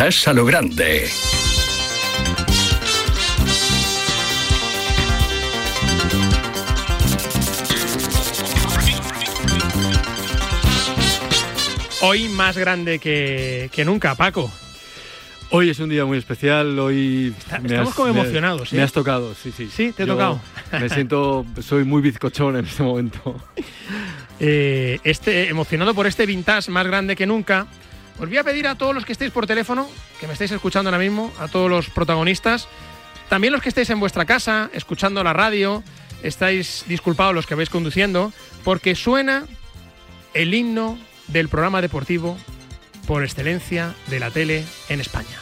A lo grande. Hoy más grande que, que nunca, Paco. Hoy es un día muy especial, hoy... estamos como emocionados, me, me has tocado, sí, sí. Sí, te he tocado. Me siento, soy muy bizcochón en este momento. Eh, este, emocionado por este vintage más grande que nunca. Os voy a pedir a todos los que estéis por teléfono, que me estáis escuchando ahora mismo, a todos los protagonistas, también los que estéis en vuestra casa, escuchando la radio, estáis disculpados los que vais conduciendo, porque suena el himno del programa deportivo por excelencia de la tele en España.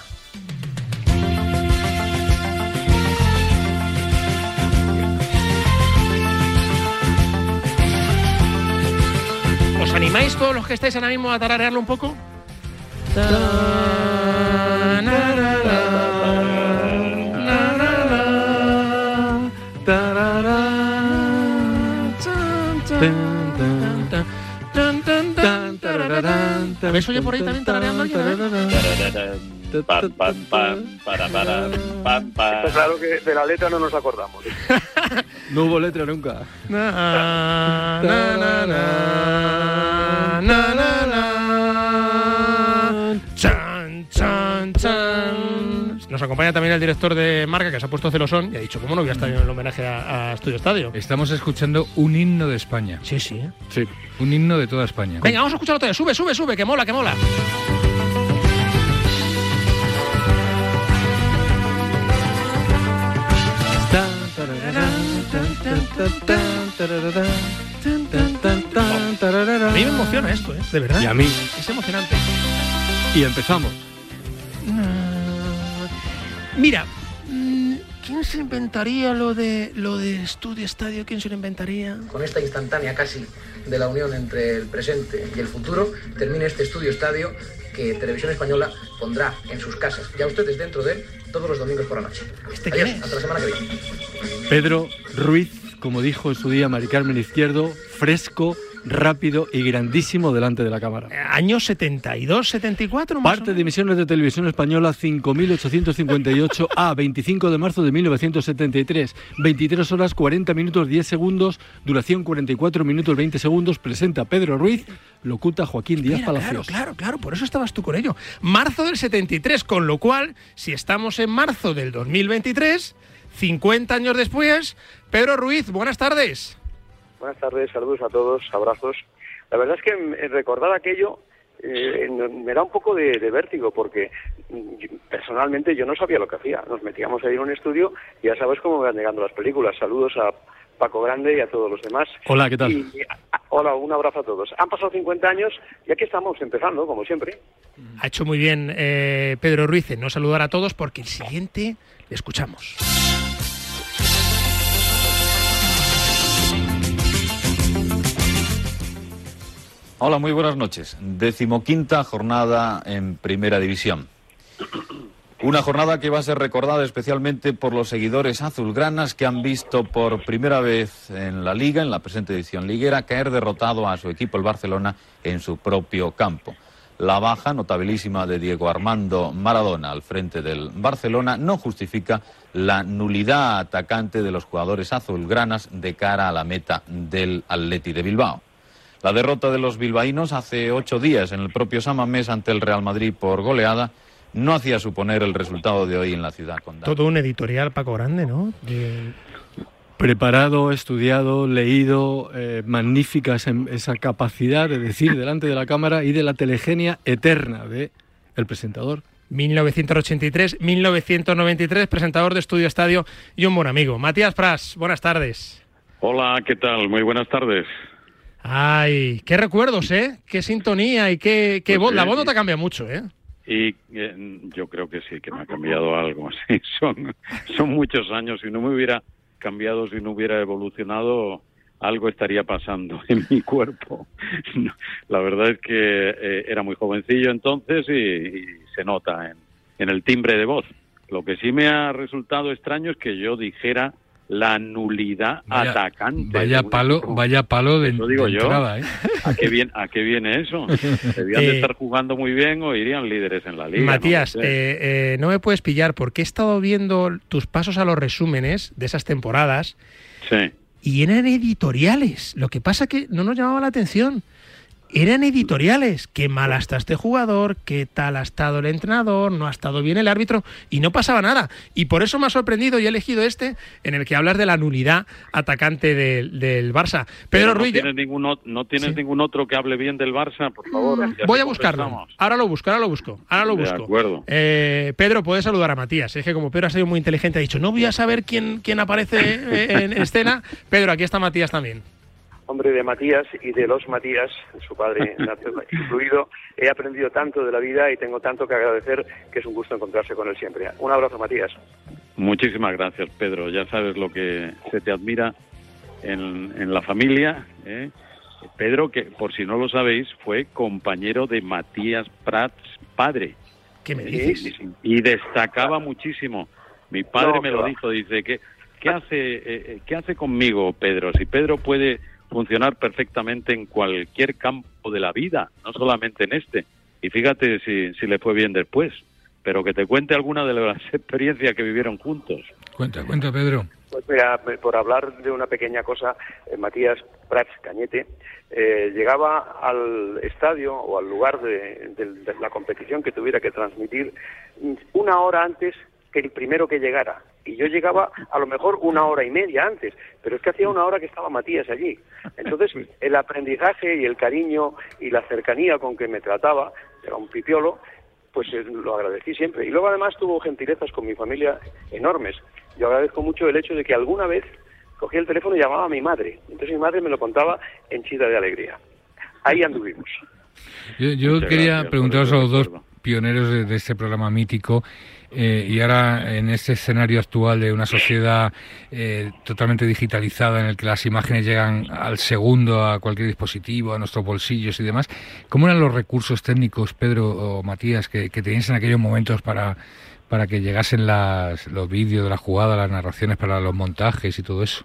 ¿Os animáis todos los que estáis ahora mismo a tararearlo un poco? ¿Ves oye por ahí también tarareando alguien? Pam, pam, pam, para, para, pam, pam. Está claro que de la letra no nos acordamos. No hubo letra nunca. Na, na, na, na, na, na, na. Chan, chan. Nos acompaña también el director de marca que se ha puesto celosón y ha dicho, ¿cómo no voy a estar en el homenaje a, a Estudio Estadio? Estamos escuchando un himno de España. Sí, sí. Sí. Un himno de toda España. Venga, vamos a escucharlo todavía. Sube, sube, sube, que mola, que mola. A mí me emociona esto, ¿eh? De verdad. Y a mí. Es emocionante. Y empezamos. Mira, mm, ¿quién se inventaría lo de lo de estudio estadio? ¿Quién se lo inventaría? Con esta instantánea casi de la unión entre el presente y el futuro, termina este estudio estadio que Televisión Española pondrá en sus casas, ya ustedes dentro de él, todos los domingos por la noche. ¿Este Adiós, hasta la semana que viene. Pedro Ruiz, como dijo en su día Mari Carmen Izquierdo, fresco, rápido y grandísimo delante de la cámara. Año 72, 74, más Parte de emisiones de televisión española 5.858 a 25 de marzo de 1973. 23 horas 40 minutos 10 segundos, duración 44 minutos 20 segundos. Presenta Pedro Ruiz, locuta Joaquín Díaz Mira, claro, Palacios. claro, claro, por eso estabas tú con ello. Marzo del 73, con lo cual, si estamos en marzo del 2023, 50 años después, Pedro Ruiz, buenas tardes. Buenas tardes, saludos a todos, abrazos. La verdad es que recordar aquello eh, me da un poco de, de vértigo porque mm, personalmente yo no sabía lo que hacía. Nos metíamos ahí en un estudio y ya sabes cómo van llegando las películas. Saludos a Paco Grande y a todos los demás. Hola, ¿qué tal? Y, hola, un abrazo a todos. Han pasado 50 años y aquí estamos empezando, como siempre. Ha hecho muy bien eh, Pedro Ruiz en no saludar a todos porque el siguiente le escuchamos. Hola, muy buenas noches. Decimoquinta jornada en Primera División. Una jornada que va a ser recordada especialmente por los seguidores azulgranas que han visto por primera vez en la liga, en la presente edición liguera, caer derrotado a su equipo el Barcelona en su propio campo. La baja notabilísima de Diego Armando Maradona al frente del Barcelona no justifica la nulidad atacante de los jugadores azulgranas de cara a la meta del Atleti de Bilbao. La derrota de los bilbaínos hace ocho días en el propio Samamés ante el Real Madrid por goleada no hacía suponer el resultado de hoy en la ciudad condal. Todo un editorial Paco Grande, ¿no? De- Preparado, estudiado, leído, eh, magnífica esa, esa capacidad de decir delante de la cámara y de la telegenia eterna de el presentador. 1983, 1993, presentador de Estudio Estadio y un buen amigo. Matías Pras, buenas tardes. Hola, ¿qué tal? Muy buenas tardes. Ay, qué recuerdos, ¿eh? Qué sintonía y qué, qué Pues voz. La voz no te cambia mucho, ¿eh? Y eh, yo creo que sí, que me ha cambiado algo. Sí, son, son muchos años. Si no me hubiera cambiado, si no hubiera evolucionado, algo estaría pasando en mi cuerpo. No, La verdad es que eh, era muy jovencillo entonces y, y se nota en, en el timbre de voz. Lo que sí me ha resultado extraño es que yo dijera la nulidad Vaya- atacante. Vaya palo, vaya palo de, Eso digo de yo. entrada, ¿eh? ¿A qué, viene, ¿A qué viene eso? Debían Eh, de estar jugando muy bien o irían líderes en la liga. Matías, no eh, eh, no me puedes pillar porque he estado viendo tus pasos a los resúmenes de esas temporadas Sí. y eran editoriales. Lo que pasa que no nos llamaba la atención. Eran editoriales. Qué mal ha estado este jugador, qué tal ha estado el entrenador, no ha estado bien el árbitro y no pasaba nada. Y por eso me ha sorprendido y he elegido este en el que hablas de la nulidad atacante del, del Barça. Pedro Pero no Ruiz, tienes, no tienes Sí. ningún otro que hable bien del Barça, por favor. así voy a buscarlo. Ahora lo busco, ahora lo busco, ahora lo De busco. acuerdo. Eh, Pedro, puedes saludar a Matías. Es que como Pedro ha sido muy inteligente, ha dicho, no voy a saber quién, quién aparece eh, en escena. Pedro, aquí está Matías también. Hombre, de Matías y de los Matías, su padre incluido, he aprendido tanto de la vida y tengo tanto que agradecer que es un gusto encontrarse con él siempre. Un abrazo, Matías. Muchísimas gracias, Pedro. Ya sabes lo que se te admira en, en la familia. ¿eh? Pedro, que por si no lo sabéis, fue compañero de Matías Prats, padre. ¿Qué me dices? y destacaba muchísimo. Mi padre No, me lo va. dijo, dice que ¿qué hace eh, eh, qué hace conmigo Pedro? Si Pedro puede funcionar perfectamente en cualquier campo de la vida, no solamente en este. Y fíjate si, si le fue bien después, pero que te cuente alguna de las experiencias que vivieron juntos. Cuenta, cuenta, Pedro. Pues mira, por hablar de una pequeña cosa, eh, Matías Prats Cañete eh, llegaba al estadio o al lugar de, de- de la competición que tuviera que transmitir mm, una hora antes que el primero que llegara. Y yo llegaba a lo mejor una hora y media antes, pero es que hacía una hora que estaba Matías allí. Entonces, el aprendizaje y el cariño y la cercanía con que me trataba, era un pipiolo, pues eh, lo agradecí siempre. Y luego además tuvo gentilezas con mi familia enormes. Yo agradezco mucho el hecho de que alguna vez cogía el teléfono y llamaba a mi madre. Entonces mi madre me lo contaba en chida de alegría. Ahí anduvimos. Yo, quería preguntaros a los dos pioneros de, de este programa mítico eh, y ahora en este escenario actual de una sociedad eh, totalmente digitalizada en el que las imágenes llegan al segundo a cualquier dispositivo, a nuestros bolsillos y demás, ¿cómo eran los recursos técnicos, Pedro o Matías, que, que teníais en aquellos momentos para, para que llegasen las, los vídeos de la jugada, las narraciones para los montajes y todo eso?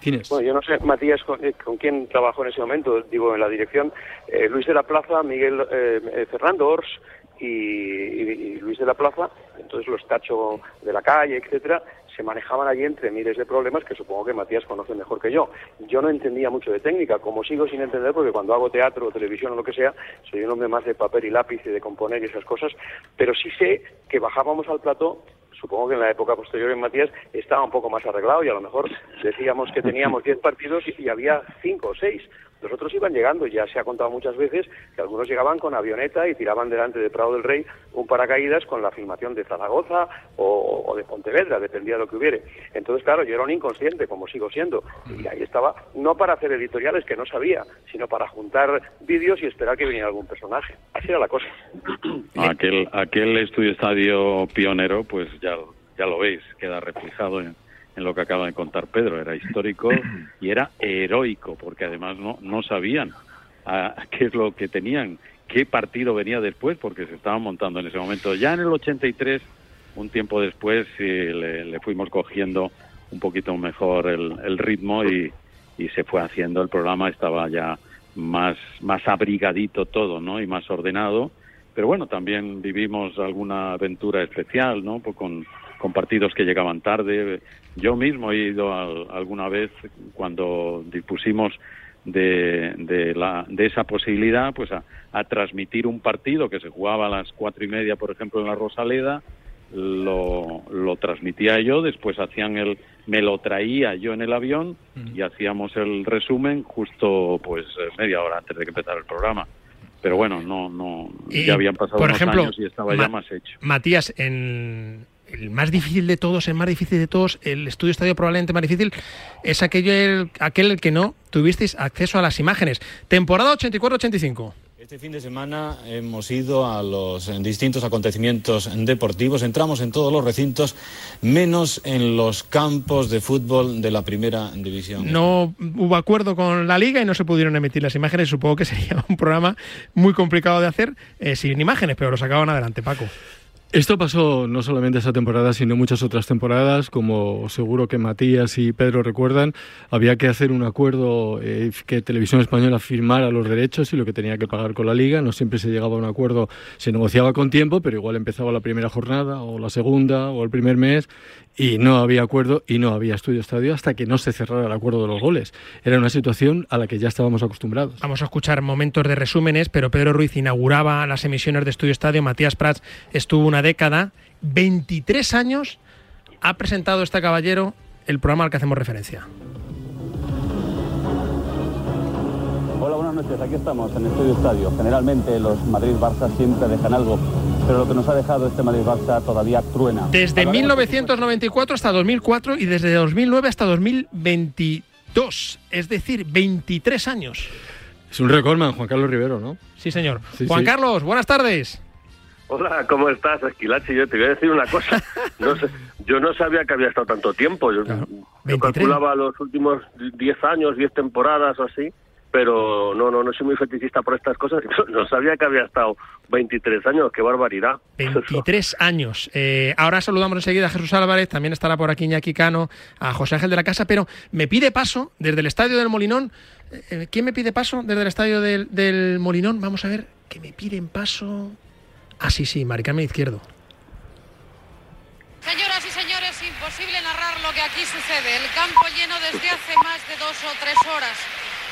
Tienes. Bueno, yo no sé, Matías, con, eh, con quién trabajó en ese momento, digo, en la dirección, eh, Luis de la Plaza, Miguel eh, Fernando Ors y, Luis de la Plaza, entonces los Tacho de la calle, etcétera, se manejaban allí entre miles de problemas que supongo que Matías conoce mejor que yo. Yo no entendía mucho de técnica, como sigo sin entender, porque cuando hago teatro o televisión o lo que sea, soy un hombre más de papel y lápiz y de componer y esas cosas, pero sí sé que bajábamos al plató supongo que en la época posterior en Matías estaba un poco más arreglado y a lo mejor decíamos que teníamos 10 partidos y había 5 o 6. Los otros iban llegando, ya se ha contado muchas veces que algunos llegaban con avioneta y tiraban delante de Prado del Rey un paracaídas con la filmación de Zaragoza o, de Pontevedra, dependía de lo que hubiere. Entonces, claro, yo era un inconsciente, como sigo siendo, y ahí estaba, no para hacer editoriales que no sabía, sino para juntar vídeos y esperar que viniera algún personaje. Así era la cosa. Aquel, aquel estudio estadio pionero, pues ya, ya lo veis, queda reflejado en, en lo que acaba de contar Pedro. Era histórico y era heroico, porque además no, no sabían a, qué es lo que tenían, qué partido venía después, porque se estaban montando en ese momento. Ya en el 83, un tiempo después, sí, le, le fuimos cogiendo un poquito mejor el, el ritmo y, y se fue haciendo el programa, estaba ya más, más abrigadito todo, ¿no? Y más ordenado. Pero bueno, también vivimos alguna aventura especial, ¿no? Pues con, con partidos que llegaban tarde. Yo mismo he ido al- alguna vez cuando dispusimos de, de, la, de esa posibilidad, pues a, a transmitir un partido que se jugaba a las cuatro y media, por ejemplo, en la Rosaleda. Lo, lo transmitía yo, después hacían el, me lo traía yo en el avión y hacíamos el resumen justo pues eh, media hora antes de que empezara el programa. Pero bueno, no, no, ya habían pasado por unos ejemplo, años y estaba Ma- ya más hecho. Matías, en el más difícil de todos, el más difícil de todos, el estudio estadio probablemente más difícil, es aquello, el- aquel el que no tuvisteis acceso a las imágenes. Temporada 84-85. Este fin de semana hemos ido a los distintos acontecimientos deportivos. Entramos en todos los recintos, menos en los campos de fútbol de la primera división. No hubo acuerdo con la liga y no se pudieron emitir las imágenes. Supongo que sería un programa muy complicado de hacer eh, sin imágenes, pero lo sacaban adelante, Paco. Esto pasó no solamente esa temporada, sino muchas otras temporadas, como seguro que Matías y Pedro recuerdan, había que hacer un acuerdo eh, que Televisión Española firmara los derechos y lo que tenía que pagar con la liga. No siempre se llegaba a un acuerdo, se negociaba con tiempo, pero igual empezaba la primera jornada o la segunda o el primer mes y no había acuerdo y no había estudio estadio hasta que no se cerrara el acuerdo de los goles. Era una situación a la que ya estábamos acostumbrados. Vamos a escuchar momentos de resúmenes, pero Pedro Ruiz inauguraba las emisiones de estudio estadio, Matías Prats estuvo una década, 23 años ha presentado este caballero el programa al que hacemos referencia. Hola, buenas noches. Aquí estamos en Estudio Estadio. Generalmente los Madrid-Barça siempre dejan algo, pero lo que nos ha dejado este Madrid-Barça todavía truena. Desde 1994 hasta 2004 y desde 2009 hasta 2022, es decir, 23 años. Es un recordman, Juan Carlos Rivero, ¿no? Sí, señor. Juan Carlos, buenas tardes. Hola, ¿cómo estás, Esquilachi? Yo te voy a decir una cosa. No sé, yo no sabía que había estado tanto tiempo. Yo, yo calculaba los últimos 10 años, 10 temporadas o así pero no, no, no soy muy fetichista por estas cosas. No sabía que había estado 23 años, qué barbaridad. 23 años. Eh, ahora saludamos enseguida a Jesús Álvarez, también estará por aquí Iñaki Cano, a José Ángel de la Casa, pero me pide paso desde el Estadio del Molinón. Eh, ¿Quién me pide paso desde el Estadio del, del Molinón? Vamos a ver, que me piden paso. Ah, sí, sí, Maricarmen Izquierdo. Señoras y señores, imposible narrar lo que aquí sucede. El campo lleno desde hace más de dos o tres horas.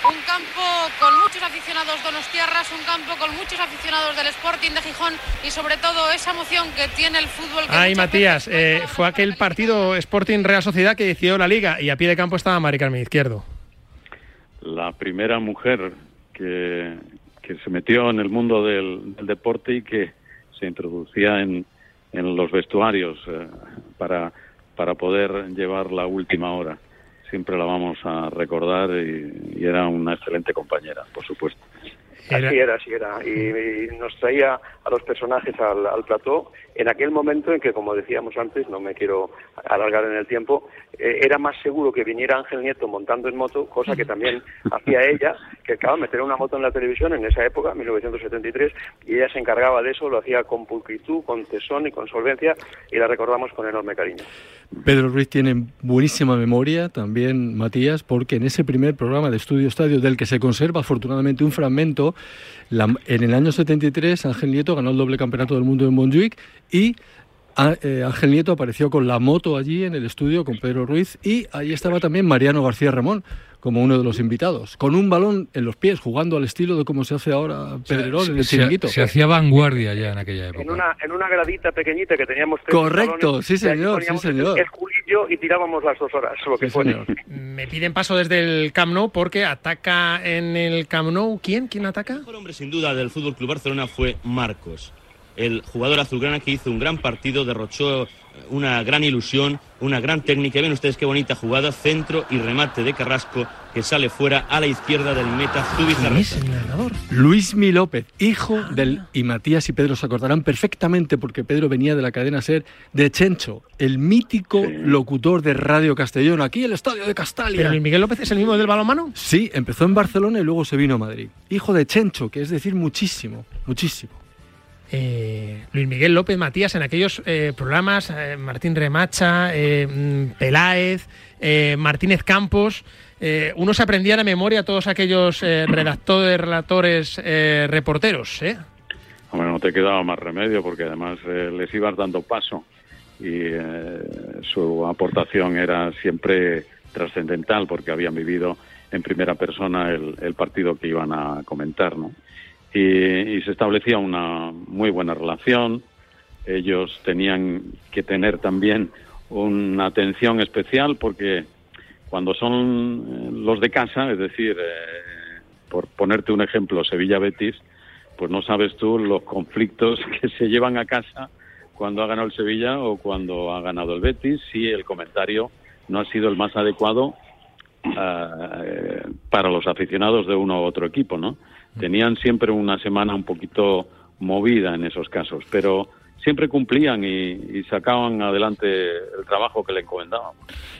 Un campo con muchos aficionados donostiarras, un campo con muchos aficionados del Sporting de Gijón y sobre todo esa emoción que tiene el fútbol. Ay, Matías, eh, fue aquel partido Sporting Real Sociedad que decidió la liga y a pie de campo estaba Mari Carmen Izquierdo. La primera mujer que, que se metió en el mundo del, deporte y que se introducía en, en los vestuarios eh, para, para poder llevar la última hora siempre la vamos a recordar y, era una excelente compañera, por supuesto. Así era, así era. Y, nos traía a los personajes al, al, plató en aquel momento en que, como decíamos antes, no me quiero alargar en el tiempo, eh, era más seguro que viniera Ángel Nieto montando en moto, cosa que también hacía ella, que acaba de meter una moto en la televisión en esa época, 1973, y ella se encargaba de eso, lo hacía con pulcritud, con tesón y con solvencia, y la recordamos con enorme cariño. Pedro Ruiz tiene buenísima memoria, también Matías, porque en ese primer programa de Estudio Estadio, del que se conserva afortunadamente un fragmento, en el año 73 Ángel Nieto ganó el doble campeonato del mundo en Montjuic y eh, Ángel Nieto apareció con la moto allí en el estudio con Pedro Ruiz y ahí estaba también Mariano García Ramón como uno de los invitados, con un balón en los pies, jugando al estilo de cómo se hace ahora Pedrerol en el chiringuito. Se, hacía vanguardia ya en aquella época. En una, en una gradita pequeñita que teníamos Correcto, sí señor, sí señor. Esculillo y tirábamos las dos horas, lo que sí, Me piden paso desde el Camp Nou porque ataca en el Camp Nou. ¿Quién? ¿Quién ataca? El mejor hombre sin duda del Fútbol Club Barcelona fue Marcos el jugador azulgrana que hizo un gran partido, derrochó una gran ilusión, una gran técnica. Ven ustedes qué bonita jugada, centro y remate de Carrasco que sale fuera a la izquierda del meta Zubizarreta. Luis Mi López, hijo del y Matías y Pedro se acordarán perfectamente porque Pedro venía de la cadena SER de Chencho, el mítico locutor de Radio Castellón, aquí el estadio de Castalia. ¿Pero Miguel López es el mismo del balonmano? Sí, empezó en Barcelona y luego se vino a Madrid. Hijo de Chencho, que es decir muchísimo, muchísimo. Eh, Luis Miguel López Matías en aquellos eh, programas, eh, Martín Remacha, mm, Peláez, Martínez Campos. uno se aprendía de memoria todos aquellos redactores, relatores, reporteros. Bueno, no te quedaba más remedio porque además les ibas dando paso y su aportación era siempre trascendental porque habían vivido en primera persona el, el partido que iban a comentar, ¿no? Y, se establecía una muy buena relación. Ellos tenían que tener también una atención especial porque cuando son eh, los de casa, es decir, eh, por ponerte un ejemplo, Sevilla Betis, pues no sabes tú los conflictos que se llevan a casa cuando ha ganado el Sevilla o cuando ha ganado el Betis, si el comentario no ha sido el más adecuado eh, para los aficionados de uno u otro equipo, ¿no? Tenían siempre una semana un poquito movida en esos casos, pero siempre cumplían y, sacaban adelante el trabajo que le encomendábamos.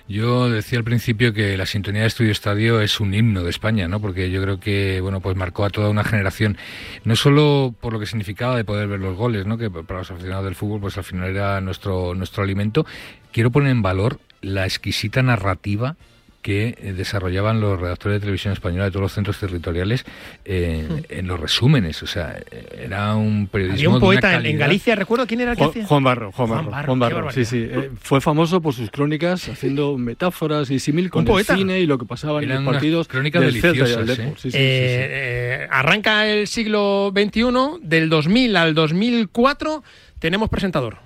Yo decía al principio que la sintonía de Estudio Estadio es un himno de España, ¿no? Porque yo creo que, bueno, pues marcó a toda una generación, no solo por lo que significaba de poder ver los goles, ¿no? Que para los aficionados del fútbol, pues al final era nuestro, nuestro alimento. Quiero poner en valor la exquisita narrativa que eh, desarrollaban los redactores de televisión española de todos los centros territoriales eh, en los resúmenes. O sea, era un periodismo. Había un poeta en Galicia, recuerdo quién era el que hacía. Juan Barro, Juan Barro. Juan Barro, sí, sí. Eh, fue famoso por sus crónicas haciendo metáforas y símil con el cine y lo que pasaba en los partidos. Crónicas deliciosas. arranca el siglo XXI, del 2000 al 2004, tenemos presentador.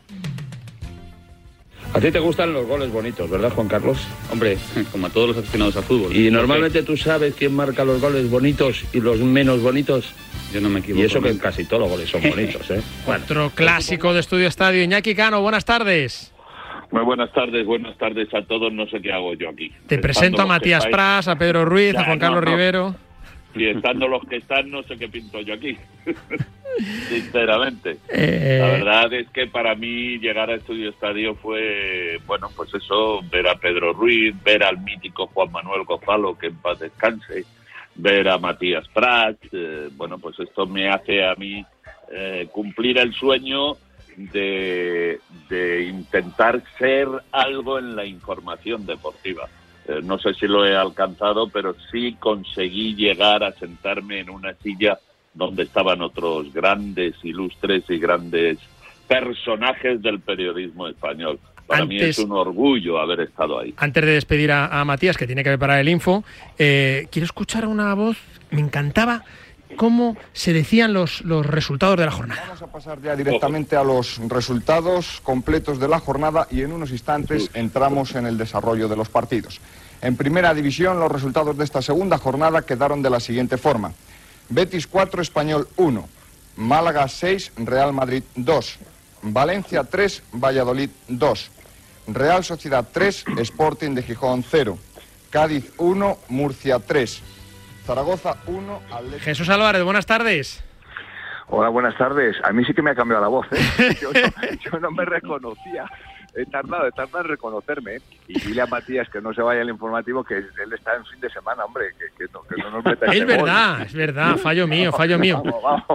A ti te gustan los goles bonitos, ¿verdad, Juan Carlos? Hombre, como a todos los aficionados al fútbol. ¿Y normalmente tú sabes quién marca los goles bonitos y los menos bonitos? Yo no me equivoco. Y eso que casi todos los goles son bonitos, ¿eh? Otro clásico de Estudio Estadio. Iñaki Cano, buenas tardes. Muy buenas tardes, buenas tardes a todos. No sé qué hago yo aquí. Te presento a Matías Pras, a Pedro Ruiz, a Juan Carlos Rivero. Y estando los que están, no sé qué pinto yo aquí. Sinceramente. Eh, la verdad es que para mí llegar a Estudio Estadio fue, bueno, pues eso, ver a Pedro Ruiz, ver al mítico Juan Manuel Gonzalo, que en paz descanse, ver a Matías Prat, eh, bueno, pues esto me hace a mí eh, cumplir el sueño de, de intentar ser algo en la información deportiva. No sé si lo he alcanzado, pero sí conseguí llegar a sentarme en una silla donde estaban otros grandes, ilustres y grandes personajes del periodismo español. Para mí es un orgullo haber estado ahí. Antes de despedir a, Matías, que tiene que preparar el info, eh, quiero escuchar una voz, me encantaba cómo se decían los, los resultados de la jornada. Vamos a pasar ya directamente a los resultados completos de la jornada y en unos instantes entramos en el desarrollo de los partidos. En primera división, los resultados de esta segunda jornada quedaron de la siguiente forma. Betis 4, Español 1. Málaga 6, Real Madrid 2. Valencia 3, Valladolid 2. Real Sociedad 3, Sporting de Gijón 0. Cádiz 1, Murcia 3. Zaragoza 1, Atlético... Jesús Álvarez, buenas tardes. Hola, buenas tardes. A mí sí que me ha cambiado la voz, ¿eh? yo no me reconocía he tardado, he tardado en reconocerme. ¿eh? Y dile a Matías que no se vaya al informativo, que él está en fin de semana, hombre, que, no, nos meta Es verdad, es verdad, fallo mío, fallo mío.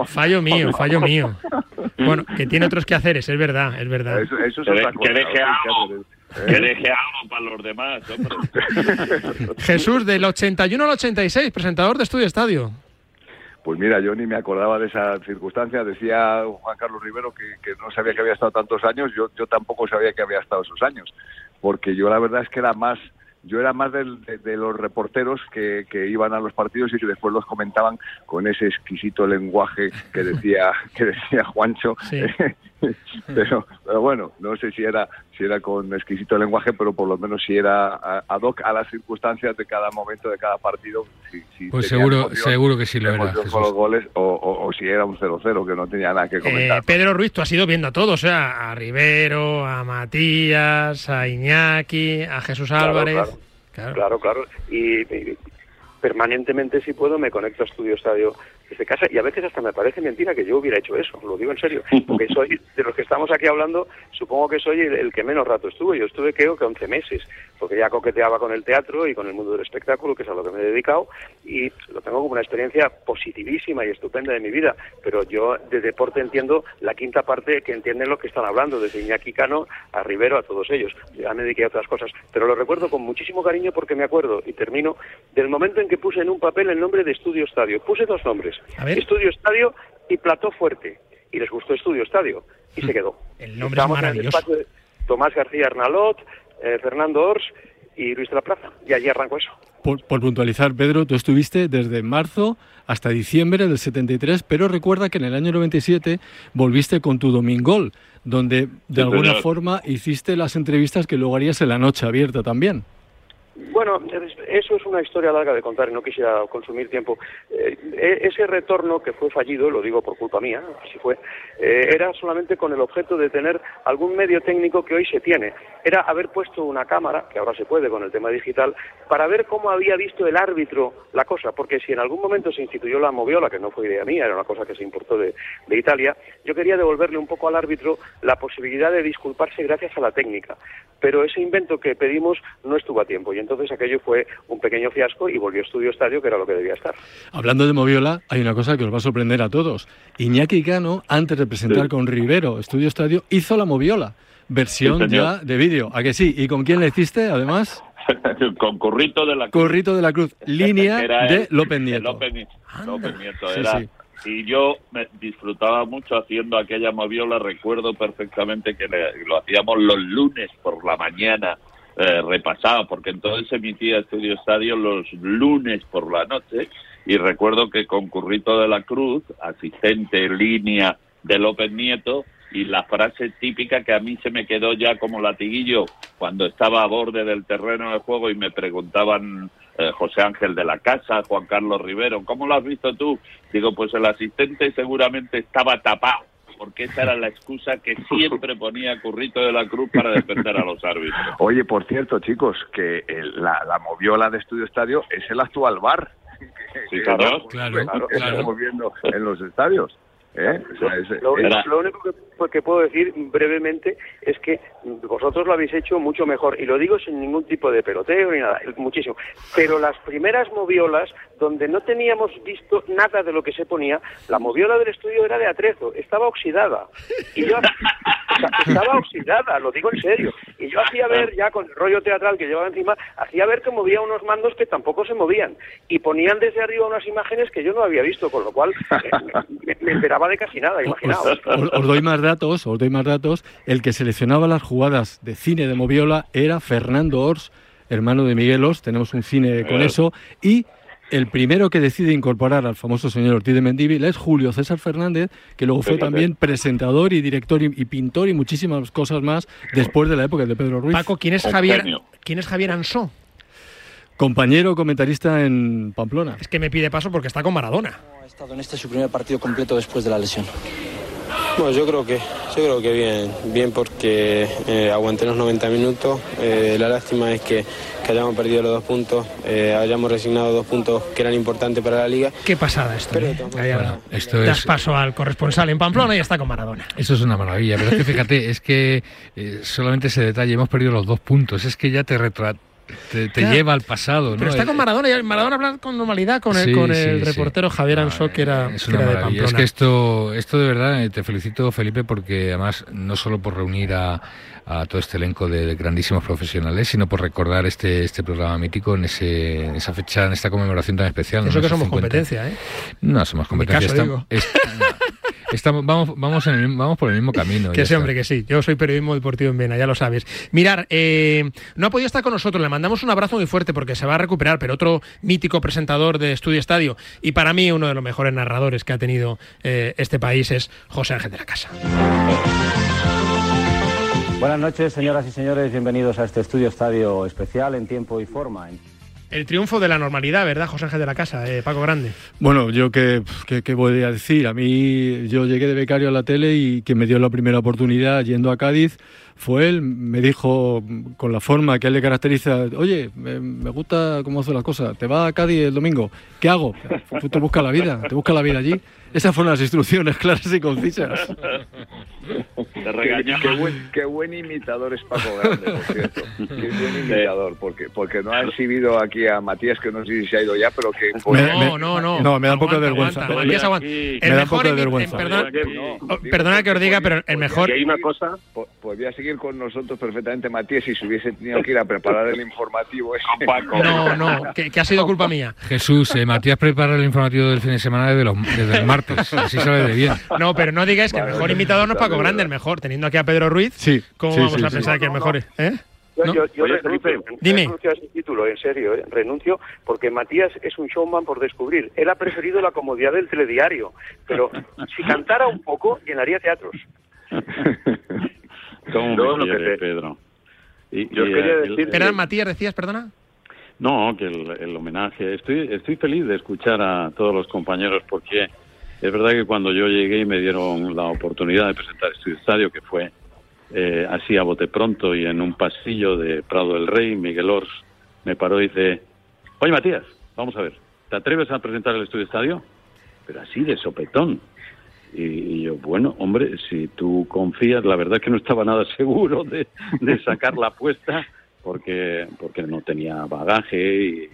Fallo mío, fallo mío. Bueno, que tiene otros quehaceres, es verdad, es verdad. Eso, es otra cosa. Que deje algo. Que deje algo para los demás, hombre. Jesús, del 81 al 86, presentador de Estudio Estadio. Pues mira, yo ni me acordaba de esa circunstancia. Decía Juan Carlos Rivero que, no sabía que había estado tantos años. Yo, yo tampoco sabía que había estado esos años. Porque yo la verdad es que era más yo era más de, los reporteros que, iban a los partidos y que después los comentaban con ese exquisito lenguaje que decía que decía Juancho pero, pero, bueno, no sé si era si era con exquisito lenguaje, pero por lo menos si era ad hoc a las circunstancias de cada momento de cada partido. pues seguro, seguro que sí lo era. Los goles, o, si era un 0-0 que no tenía nada que eh, comentar. Pedro Ruiz, tú has ido viendo a todos, o sea, a Rivero, a Matías, a Iñaki, a Jesús Álvarez. Claro, claro. Y, y, permanentemente, si puedo, me conecto a Estudio Estadio desde casa y a veces hasta me parece mentira que yo hubiera hecho eso, lo digo en serio, porque soy de los que estamos aquí hablando, supongo que soy el, que menos rato estuve, yo estuve creo que 11 meses, porque ya coqueteaba con el teatro y con el mundo del espectáculo, que es a lo que me he dedicado, y lo tengo como una experiencia positivísima y estupenda de mi vida, pero yo de deporte entiendo la quinta parte que entienden lo que están hablando, desde Iñaki Cano a Rivero, a todos ellos, ya me dediqué a otras cosas, pero lo recuerdo con muchísimo cariño porque me acuerdo, y termino, del momento en que puse en un papel el nombre de Estudio Estadio, puse dos nombres, Estudio Estadio y Plató Fuerte. Y les gustó Estudio Estadio y se mm. quedó. El nombre es maravilloso. de Tomás García Arnalot, eh, Fernando Ors y Luis de la Plaza. Y allí arrancó eso. Por, puntualizar, Pedro, tú estuviste desde marzo hasta diciembre del 73, pero recuerda que en el año 97 volviste con tu Domingol, donde de alguna forma hiciste las entrevistas que luego harías en la noche abierta también. Bueno, eso es una historia larga de contar y no quisiera consumir tiempo. Eh, e, ese retorno que fue fallido, lo digo por culpa mía, así fue, eh, era solamente con el objeto de tener algún medio técnico que hoy se tiene. Era haber puesto una cámara, que ahora se puede con el tema digital, para ver cómo había visto el árbitro la cosa, porque si en algún momento se instituyó la moviola, que no fue idea mía, era una cosa que se importó de, de Italia, yo quería devolverle un poco al árbitro la posibilidad de disculparse gracias a la técnica. Pero ese invento que pedimos no estuvo a tiempo y entonces aquello fue un pequeño fiasco y volvió Estudio Estadio, que era lo que debía estar. Hablando de Moviola, hay una cosa que os va a sorprender a todos. Iñaki Cano, antes de presentar con Rivero Estudio Estadio, hizo la Moviola, versión ya de vídeo. ¿A que sí? ¿Y con quién le hiciste, además? con Currito de la Cruz. Currito de la Cruz, línea de López Nieto. López, Nieto era. Y yo me disfrutaba mucho haciendo aquella moviola. Recuerdo perfectamente que lo hacíamos los lunes por la mañana eh, repasaba, porque entonces emitía Estudio Estadio los lunes por la noche y recuerdo que con Currito de la Cruz, asistente línea de López Nieto, y la frase típica que a mí se me quedó ya como latiguillo cuando estaba a borde del terreno de juego y me preguntaban eh, José Ángel de la Casa, Juan Carlos Rivero, ¿cómo lo has visto tú? Digo, pues el asistente seguramente estaba tapado porque esa era la excusa que siempre ponía Currito de la Cruz para defender a los árbitros. Oye, por cierto, chicos, que la, la moviola de Estudio Estadio es el actual bar. Sí, claro, claro, claro, estamos viendo en los estadios. ¿Eh? lo, único que, puedo decir brevemente es que vosotros lo habéis hecho mucho mejor, y lo digo sin ningún tipo de peloteo ni nada, muchísimo. Pero las primeras moviolas, donde no teníamos visto nada de lo que se ponía, la moviola del estudio era de atrezo, estaba oxidada. Y yo, estaba oxidada, lo digo en serio. Y yo hacía ver, ya con el rollo teatral que llevaba encima, hacía ver que movía unos mandos que tampoco se movían. Y ponían desde arriba unas imágenes que yo no había visto, con lo cual eh, me, me esperaba de casi nada, imaginaos. Os, doy más datos, os doy más datos. El que seleccionaba las jugadas de cine de Moviola era Fernando Ors, hermano de Miguel Ors, tenemos un cine con eso, y el primero que decide incorporar al famoso señor Ortiz de Mendívil es Julio César Fernández, que luego fue también presentador y director y, pintor y muchísimas cosas más después de la época de Pedro Ruiz. Paco, ¿quién es Javier, ¿quién es Javier Ansó? Compañero comentarista en Pamplona. Es que me pide paso porque está con Maradona. Ha estado en este su primer partido completo después de la lesión. Bueno, yo creo que, yo creo que bien, bien porque eh, aguanté los 90 minutos. Eh, la lástima es que, hayamos perdido los dos puntos, eh, hayamos resignado dos puntos que eran importantes para la liga. Qué pasada esto. ¿eh? esto das paso al corresponsal en Pamplona y está con Maradona. Eso es una maravilla, pero es que fíjate, es que solamente ese detalle, hemos perdido los dos puntos, es que ya te retrata te, lleva al pasado. ¿no? Pero está con Maradona y Maradona habla con normalidad con el, con el reportero Javier Ansó, que era, es de Pamplona. Es que esto, esto de verdad, eh, te felicito Felipe, porque además no solo por reunir a, a todo este elenco de, grandísimos profesionales, sino por recordar este, este programa mítico en, ese, en esa fecha, en esta conmemoración tan especial. Eso que somos competencia, ¿eh? No somos competencia. Estamos, vamos, vamos, vamos por el mismo camino. Que sí, hombre, que sí. Yo soy periodismo deportivo en Vena, ya lo sabes. Mirar, eh, no ha podido estar con nosotros, le mandamos un abrazo muy fuerte porque se va a recuperar, pero otro mítico presentador de Estudio Estadio y para mí uno de los mejores narradores que ha tenido eh, este país es José Ángel de la Casa. Buenas noches, señoras y señores. Bienvenidos a este Estudio Estadio especial en tiempo y forma. El triunfo de la normalidad, ¿verdad, José Ángel de la Casa, eh, Paco Grande? Bueno, yo qué, qué, voy a decir. A mí, yo llegué de becario a la tele y quien me dio la primera oportunidad yendo a Cádiz fue él. Me dijo con la forma que él le caracteriza: Oye, me, gusta cómo hace las cosas. ¿Te va a Cádiz el domingo? ¿Qué hago? Tú te buscas la vida, te buscas la vida allí. Esas fueron las instrucciones claras y concisas. Te regañó. Qué, buen, imitador es Paco Grande, por cierto. Qué buen imitador, porque, porque no ha exhibido aquí a Matías, que no sé si se ha ido ya, pero que... no, no, no. No, me da un poco de vergüenza. Matías, aguanta. El me da un poco de vergüenza. Perdona, que os diga, pero el mejor... hay una cosa, podría seguir con nosotros perfectamente Matías si se hubiese tenido que ir a preparar el informativo ese. No, no, que, ha sido culpa mía. Jesús, eh, Matías prepara el informativo del fin de semana desde, los, desde el martes, así sabe de bien. No, pero no digáis que el mejor imitador no es Paco Grande, el mejor. Teniendo aquí a Pedro Ruiz, sí, ¿cómo vamos a pensar que el mejor es? ¿eh? Yo, yo, renuncio, Dime. renuncio a ese título, en serio, ¿eh? renuncio porque Matías es un showman por descubrir. Él ha preferido la comodidad del telediario, pero si cantara un poco, llenaría teatros. ¿Cómo lo que Pedro? Y, yo quería decir... Matías, decías, perdona. No, que el, el homenaje. Estoy, estoy feliz de escuchar a todos los compañeros porque es verdad que cuando yo llegué y me dieron la oportunidad de presentar Estudio Estadio, que fue eh, así a bote pronto y en un pasillo de Prado del Rey, Miguel Ors me paró y dice, oye Matías, vamos a ver, ¿te atreves a presentar el Estudio Estadio? Pero así de sopetón. Y, y yo, bueno, hombre, si tú confías, la verdad es que no estaba nada seguro de, de sacar la apuesta porque, porque no tenía bagaje y,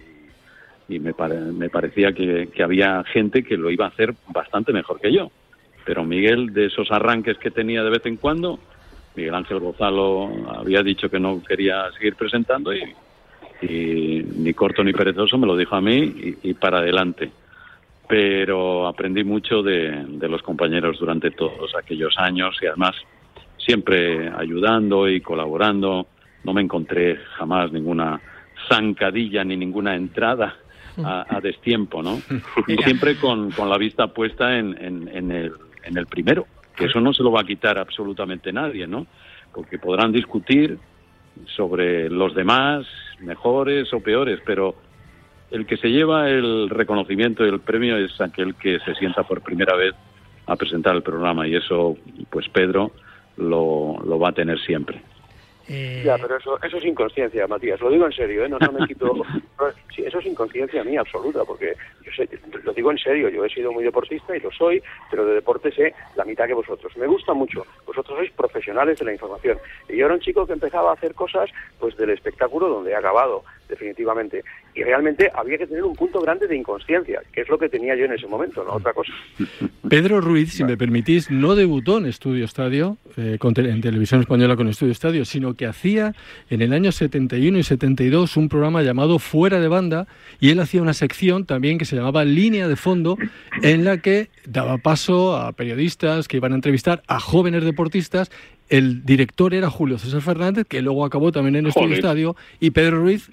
y me, pare- me parecía que, había gente que lo iba a hacer bastante mejor que yo. Pero Miguel, de esos arranques que tenía de vez en cuando, Miguel Ángel Gonzalo había dicho que no quería seguir presentando y, ni corto ni perezoso me lo dijo a mí y, para adelante. Pero aprendí mucho de los compañeros durante todos aquellos años y además siempre ayudando y colaborando. No me encontré jamás ninguna zancadilla ni ninguna entrada a, a destiempo, ¿no? Y siempre con, con la vista puesta en, en, en el, en el primero, que eso no se lo va a quitar absolutamente nadie, ¿no? Porque podrán discutir sobre los demás, mejores o peores, pero el que se lleva el reconocimiento y el premio es aquel que se sienta por primera vez a presentar el programa y eso, pues Pedro lo, lo va a tener siempre. Ya, pero eso, eso es inconsciencia, Matías. Lo digo en serio, ¿eh? No, no me quito. sí, eso es inconsciencia mía absoluta, porque yo sé, lo digo en serio. Yo he sido muy deportista y lo soy, pero de deporte sé la mitad que vosotros. Me gusta mucho. Vosotros sois profesionales de la información. Y yo era un chico que empezaba a hacer cosas pues del espectáculo donde he acabado, definitivamente. Y realmente había que tener un punto grande de inconsciencia, que es lo que tenía yo en ese momento, no otra cosa. Pedro Ruiz, si me permitís, no debutó en Estudio Estadio, eh, con te- en televisión española con Estudio Estadio, sino que hacía en el año 71 y 72 un programa llamado Fuera de Banda y él hacía una sección también que se llamaba Línea de Fondo en la que daba paso a periodistas que iban a entrevistar a jóvenes deportistas. El director era Julio César Fernández, que luego acabó también en Estudio. Estadio, y Pedro Ruiz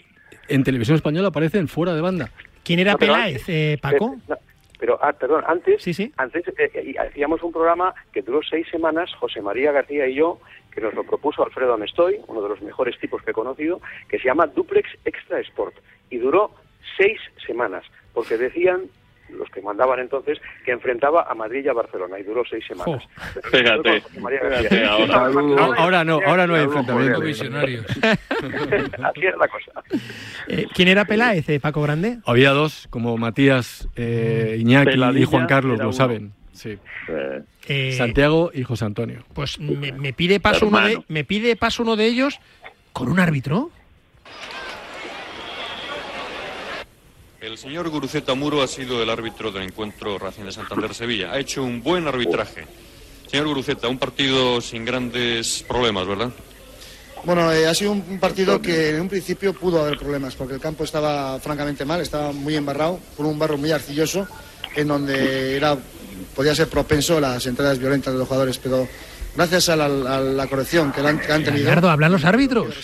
en televisión española aparece en Fuera de Banda. ¿Quién era No, Peláez, antes- eh, Paco? eh, no, pero, ah, perdón, antes, antes eh, eh, hacíamos un programa que duró seis semanas, José María García y yo, que nos lo propuso Alfredo Amestoy, uno de los mejores tipos que he conocido, que se llama Duplex Extra Sport. Y duró seis semanas, porque decían los que mandaban entonces que enfrentaba a Madrid y a Barcelona y duró seis semanas. Pero Fíjate, José María fíjate García. ahora. No, ahora no, ahora no hay enfrentamiento. Visionarios. Así es la cosa. Eh, ¿Quién era Peláez, eh, Paco Grande? Había dos, como Matías, eh, Iñaki y Juan Carlos, lo saben. Sí. Eh, Santiago y José Antonio. Pues me, me pide paso uno de, me pide paso uno de ellos con un árbitro. El señor Guruceta Muro ha sido el árbitro del encuentro Racing de Santander-Sevilla. Ha hecho un buen arbitraje. Señor Guruceta, un partido sin grandes problemas, ¿verdad? Bueno, eh, ha sido un partido que en un principio pudo haber problemas, porque el campo estaba francamente mal, estaba muy embarrado, con un barro muy arcilloso, en donde era podía ser propenso a las entradas violentas de los jugadores, pero gracias a la, a la corrección que, la han, que han tenido... Leonardo, ¿hablan los árbitros?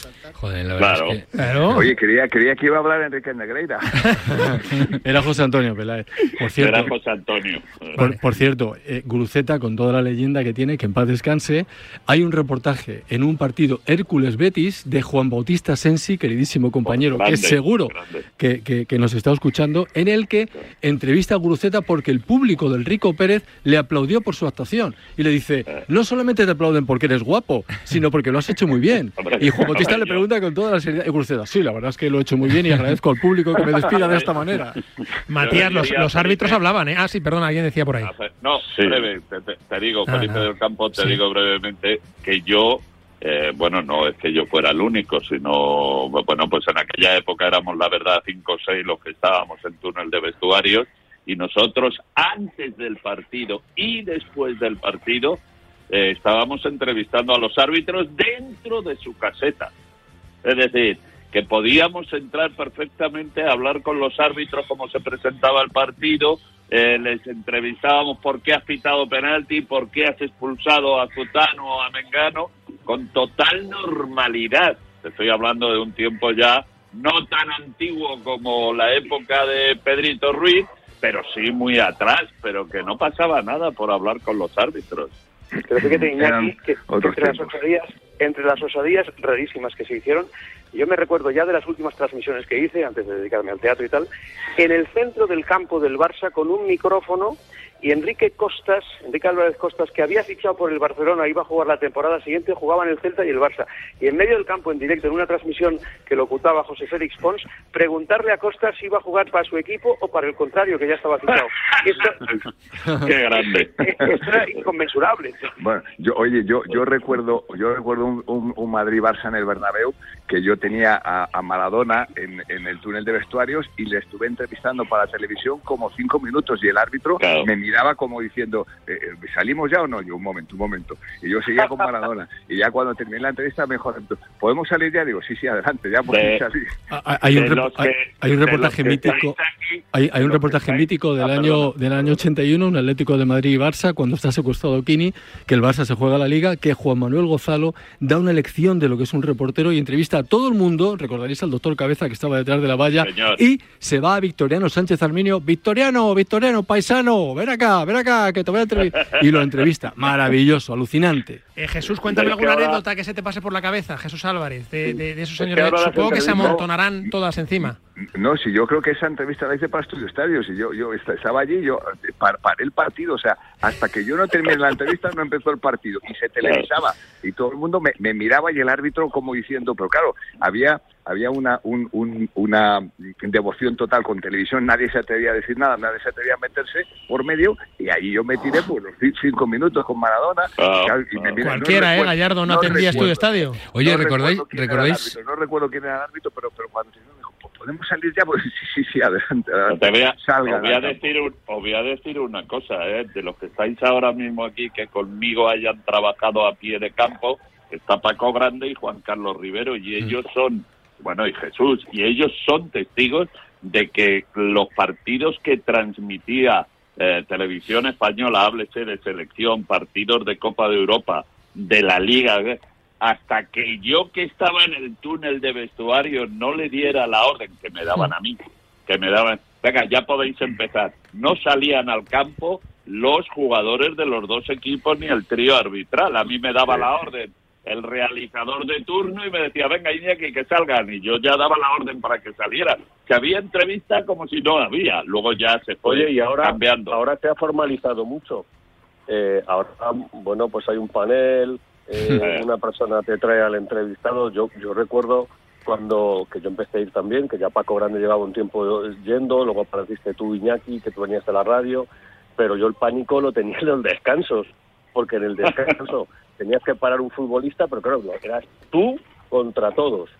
Joder, la verdad Claro. es que... Claro. Oye, creía, creía que iba a hablar Enrique Negreira. Era José Antonio Peláez. Por cierto, Era José Antonio. Por, por cierto, eh, Guruceta, con toda la leyenda que tiene, que en paz descanse, hay un reportaje en un partido Hércules-Betis de Juan Bautista Sensi, queridísimo compañero, que grande, es seguro que, que- que nos está escuchando, en el que entrevista a Guruceta porque el público del Rico Pérez le aplaudió por su actuación. Y le dice, no solamente te aplauden porque eres guapo, sino porque lo has hecho muy bien. Y Juan Bautista le pregunta con toda la seriedad, y sí, la verdad es que lo he hecho muy bien y agradezco al público que me despida de esta manera. Matías, los, árbitros hablaban, ¿eh? Ah, sí, perdón, alguien decía por ahí. No, breve, te, digo, Ah, Felipe nada. del Campo, te Sí. digo brevemente que yo, eh, bueno, no es que yo fuera el único, sino, bueno, pues en aquella época éramos, la verdad, cinco o seis los que estábamos en túnel de vestuarios y nosotros, antes del partido y después del partido, eh, estábamos entrevistando a los árbitros dentro de su caseta. Es decir, que podíamos entrar perfectamente a hablar con los árbitros cómo se presentaba el partido, eh, les entrevistábamos por qué has pitado penalti, por qué has expulsado a Zutano o a Mengano, con total normalidad. Te estoy hablando de un tiempo ya no tan antiguo como la época de Pedrito Ruiz, pero sí muy atrás, pero que no pasaba nada por hablar con los árbitros. Pero fíjate, Iñaki, Eran que, que otros entre, las tiempos. osadías, entre las osadías rarísimas que se hicieron, yo me recuerdo ya de las últimas transmisiones que hice, antes de dedicarme al teatro y tal, en el centro del campo del Barça con un micrófono y Enrique Costas, Enrique Álvarez Costas, que había fichado por el Barcelona, iba a jugar la temporada siguiente, jugaban el Celta y el Barça. Y en medio del campo, en directo, en una transmisión que lo ocultaba José Félix Pons, preguntarle a Costas si iba a jugar para su equipo o para el contrario, que ya estaba fichado. Qué grande. Esto era inconmensurable. Bueno, yo, oye, yo, yo recuerdo, yo recuerdo un, un, un Madrid-Barça en el Bernabéu que yo tenía a, a Maradona en, en, el túnel de vestuarios y le estuve entrevistando para la televisión como cinco minutos y el árbitro Claro. me miraba como diciendo, eh, eh, ¿salimos ya o no? Yo, un momento, un momento. Y yo seguía con Maradona. Y ya cuando terminé la entrevista me dijo, ¿podemos salir ya? Digo, sí, sí, adelante, ya De- salir. Hay un, hay, que- hay un reportaje mítico. Hay, hay un reportaje mítico del Ah, año del año 81, un Atlético de Madrid y Barça, cuando está secuestrado Kini, que el Barça se juega la Liga, que Juan Manuel Gozalo da una lección de lo que es un reportero y entrevista a todo el mundo. Recordaréis al doctor Cabeza que estaba detrás de la valla Señor. y se va a Victoriano Sánchez Arminio. Victoriano, Victoriano, paisano, ven acá, ven acá, que te voy a entrevistar. Y lo entrevista. Maravilloso, alucinante. Eh, Jesús, cuéntame Es que alguna ahora- anécdota que se te pase por la cabeza, Jesús Álvarez, de, de- de esos Es que señores. las Supongo que se amontonarán todas encima. No, si yo creo que esa entrevista la hice para Estudio Estadio, si yo, yo est- estaba allí, yo eh, par- paré el partido, o sea, hasta que yo no terminé la entrevista no empezó el partido y se televisaba y todo el mundo me, me miraba y el árbitro como diciendo, pero claro, había había una un- un- una devoción total con televisión, nadie se atrevía a decir nada, nadie se atrevía a meterse por medio y ahí yo me tiré por los ci- cinco minutos con Maradona. Ah, y me mira, no Cualquiera, ¿eh? recuerdo- Gallardo no, no atendía Estudio. Estadio. Oye, No ¿recordáis? recuerdo ¿recordáis? árbitro, no recuerdo quién era el árbitro, pero, pero cuando me dijo, "Pues podemos salir ya, pues sí, sí, sí, adelante. adelante. Te voy a, Salgan, os, voy a decir un- os voy a decir una cosa, ¿eh? de los que estáis ahora mismo aquí, que conmigo hayan trabajado a pie de campo, está Paco Grande y Juan Carlos Rivero, y ellos son, bueno, y Jesús, y ellos son testigos de que los partidos que transmitía eh, Televisión Española, háblese de selección, partidos de Copa de Europa, de la Liga, ¿eh? Hasta que yo que estaba en el túnel de vestuario no le diera la orden que me daban a mí, que me daban, venga, ya podéis empezar. No salían al campo los jugadores de los dos equipos ni el trío arbitral. A mí me daba la orden el realizador de turno y me decía, venga Iñaki, que salgan. Y yo ya daba la orden para que salieran. Que había entrevista como si no había. Luego ya se fue Oye, y ahora, cambiando. ahora se ha formalizado mucho. Eh, ahora, bueno, pues hay un panel, eh, una persona te trae al entrevistado. Yo, yo recuerdo cuando que yo empecé a ir también, que ya Paco Grande llevaba un tiempo yendo, luego apareciste tú, Iñaki, que tú venías de la radio, pero yo el pánico lo tenía en los descansos, porque en el descanso tenías que parar un futbolista, pero claro, eras tú contra todos.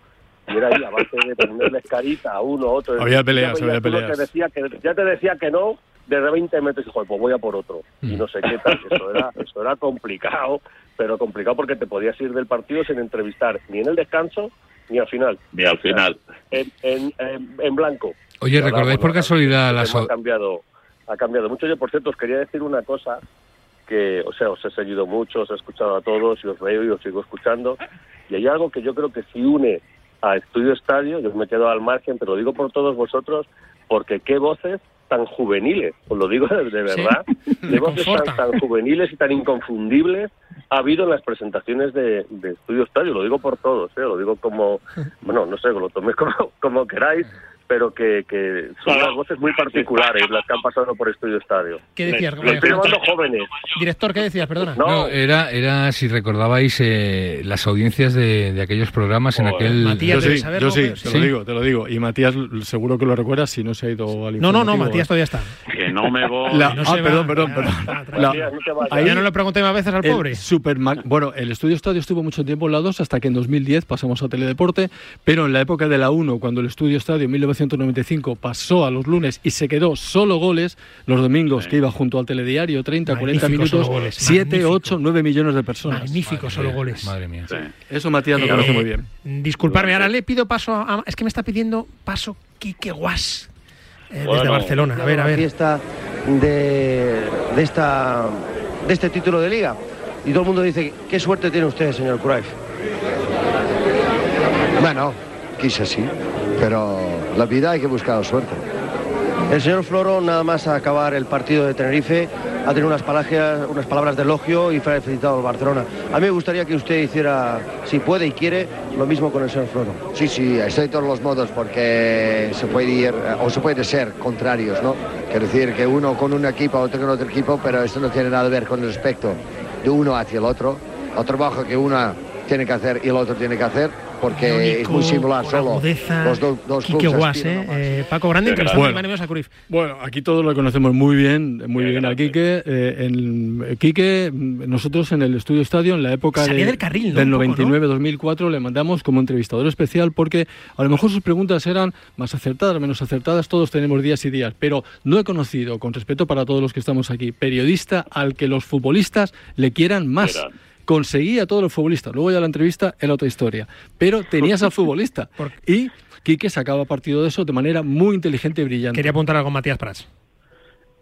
Y era ahí a base de ponerles carita a uno, a otro. Había peleas, había peleas. que decía que, ya te decía que no, desde 20 metros, y joder, pues voy a por otro. Y no sé qué tal. Eso era, eso era complicado, pero complicado porque te podías ir del partido sin entrevistar ni en el descanso ni al final. Ni al final. En, en, en, en blanco. Oye, ¿recordáis por casualidad ha cambiado, ha cambiado mucho. Yo, por cierto, os quería decir una cosa que, o sea, os he seguido mucho, os he escuchado a todos y os veo y os sigo escuchando. Y hay algo que yo creo que sí une a Estudio Estadio, yo me quedo al margen, pero lo digo por todos vosotros, porque qué voces tan juveniles, os lo digo de, de verdad, me qué voces tan, tan juveniles y tan inconfundibles. Ha habido en las presentaciones de, de Estudio Estadio, lo digo por todos, ¿eh? lo digo como, bueno, no sé, lo toméis como, como queráis, pero que, que son unas voces muy particulares las que han pasado por Estudio Estadio. ¿Qué decías? Lo estoy llamando jóvenes. Director, ¿qué decías? Perdona. No, era, era, si recordabais, eh, las audiencias de, de aquellos programas en aquel... yo sí, yo sí, te Sí. lo digo, te lo digo. Y Matías seguro que lo recuerdas si no se ha ido al No, no, no. Matías todavía está. No me voy. La- No ah, se va. perdón, perdón, perdón. La- no ahí- Ya no le pregunté más veces al pobre. Superma- bueno, el Estudio Estadio estuvo mucho tiempo en la 2 hasta que en 2010 pasamos a Teledeporte, pero en la época de la 1, cuando el Estudio Estadio en 1995 pasó a los lunes y se quedó solo goles, los domingos que iba junto al telediario 30, 40 Magnífico minutos, solo goles, 7, magnífico. 8, 9 millones de personas. Magnífico, solo goles. Madre mía. Eso Matías lo Eh, conoce muy bien. Disculparme, ahora le pido paso a. Es que me está pidiendo paso Quique Guas. Eh, desde. Barcelona. A ver, a ver. fiesta de, de, esta, de este título de liga. Y todo el mundo dice, qué suerte tiene usted, señor Cruyff. Bueno, quizás sí, pero la vida hay que buscar suerte. El señor Floro, nada más a acabar el partido de Tenerife, ha tenido unas palabras, unas palabras de elogio y felicitado al Barcelona. A mí me gustaría que usted hiciera, si puede y quiere, lo mismo con el señor Floro. Sí, sí, estoy de todos los modos porque se puede ir, o se puede ser contrarios, ¿no? Quiero decir que uno con un equipo, otro con otro equipo, pero esto no tiene nada que ver con el respecto de uno hacia el otro. El trabajo que uno tiene que hacer y el otro tiene que hacer porque es muy similar solo los do- dos Quique clubes Guas, eh, eh, Paco Grande, entrevistando Bueno. a Cruyff. Bueno, aquí todos lo conocemos muy bien, muy bien a Quique. Eh, en, eh, Quique, nosotros en el Estudio Estadio, en la época de- del carril, ¿no? Poco, 99-2004, le mandamos como entrevistador especial porque a lo mejor sus preguntas eran más acertadas, menos acertadas, todos tenemos días y días, pero no he conocido, con respeto para todos los que estamos aquí, periodista al que los futbolistas le quieran más. Verán. Conseguía a todos los futbolistas. Luego ya la entrevista era otra historia. Pero tenías al futbolista. Y Quique sacaba partido de eso de manera muy inteligente y brillante. Quería apuntar algo Matías Prats.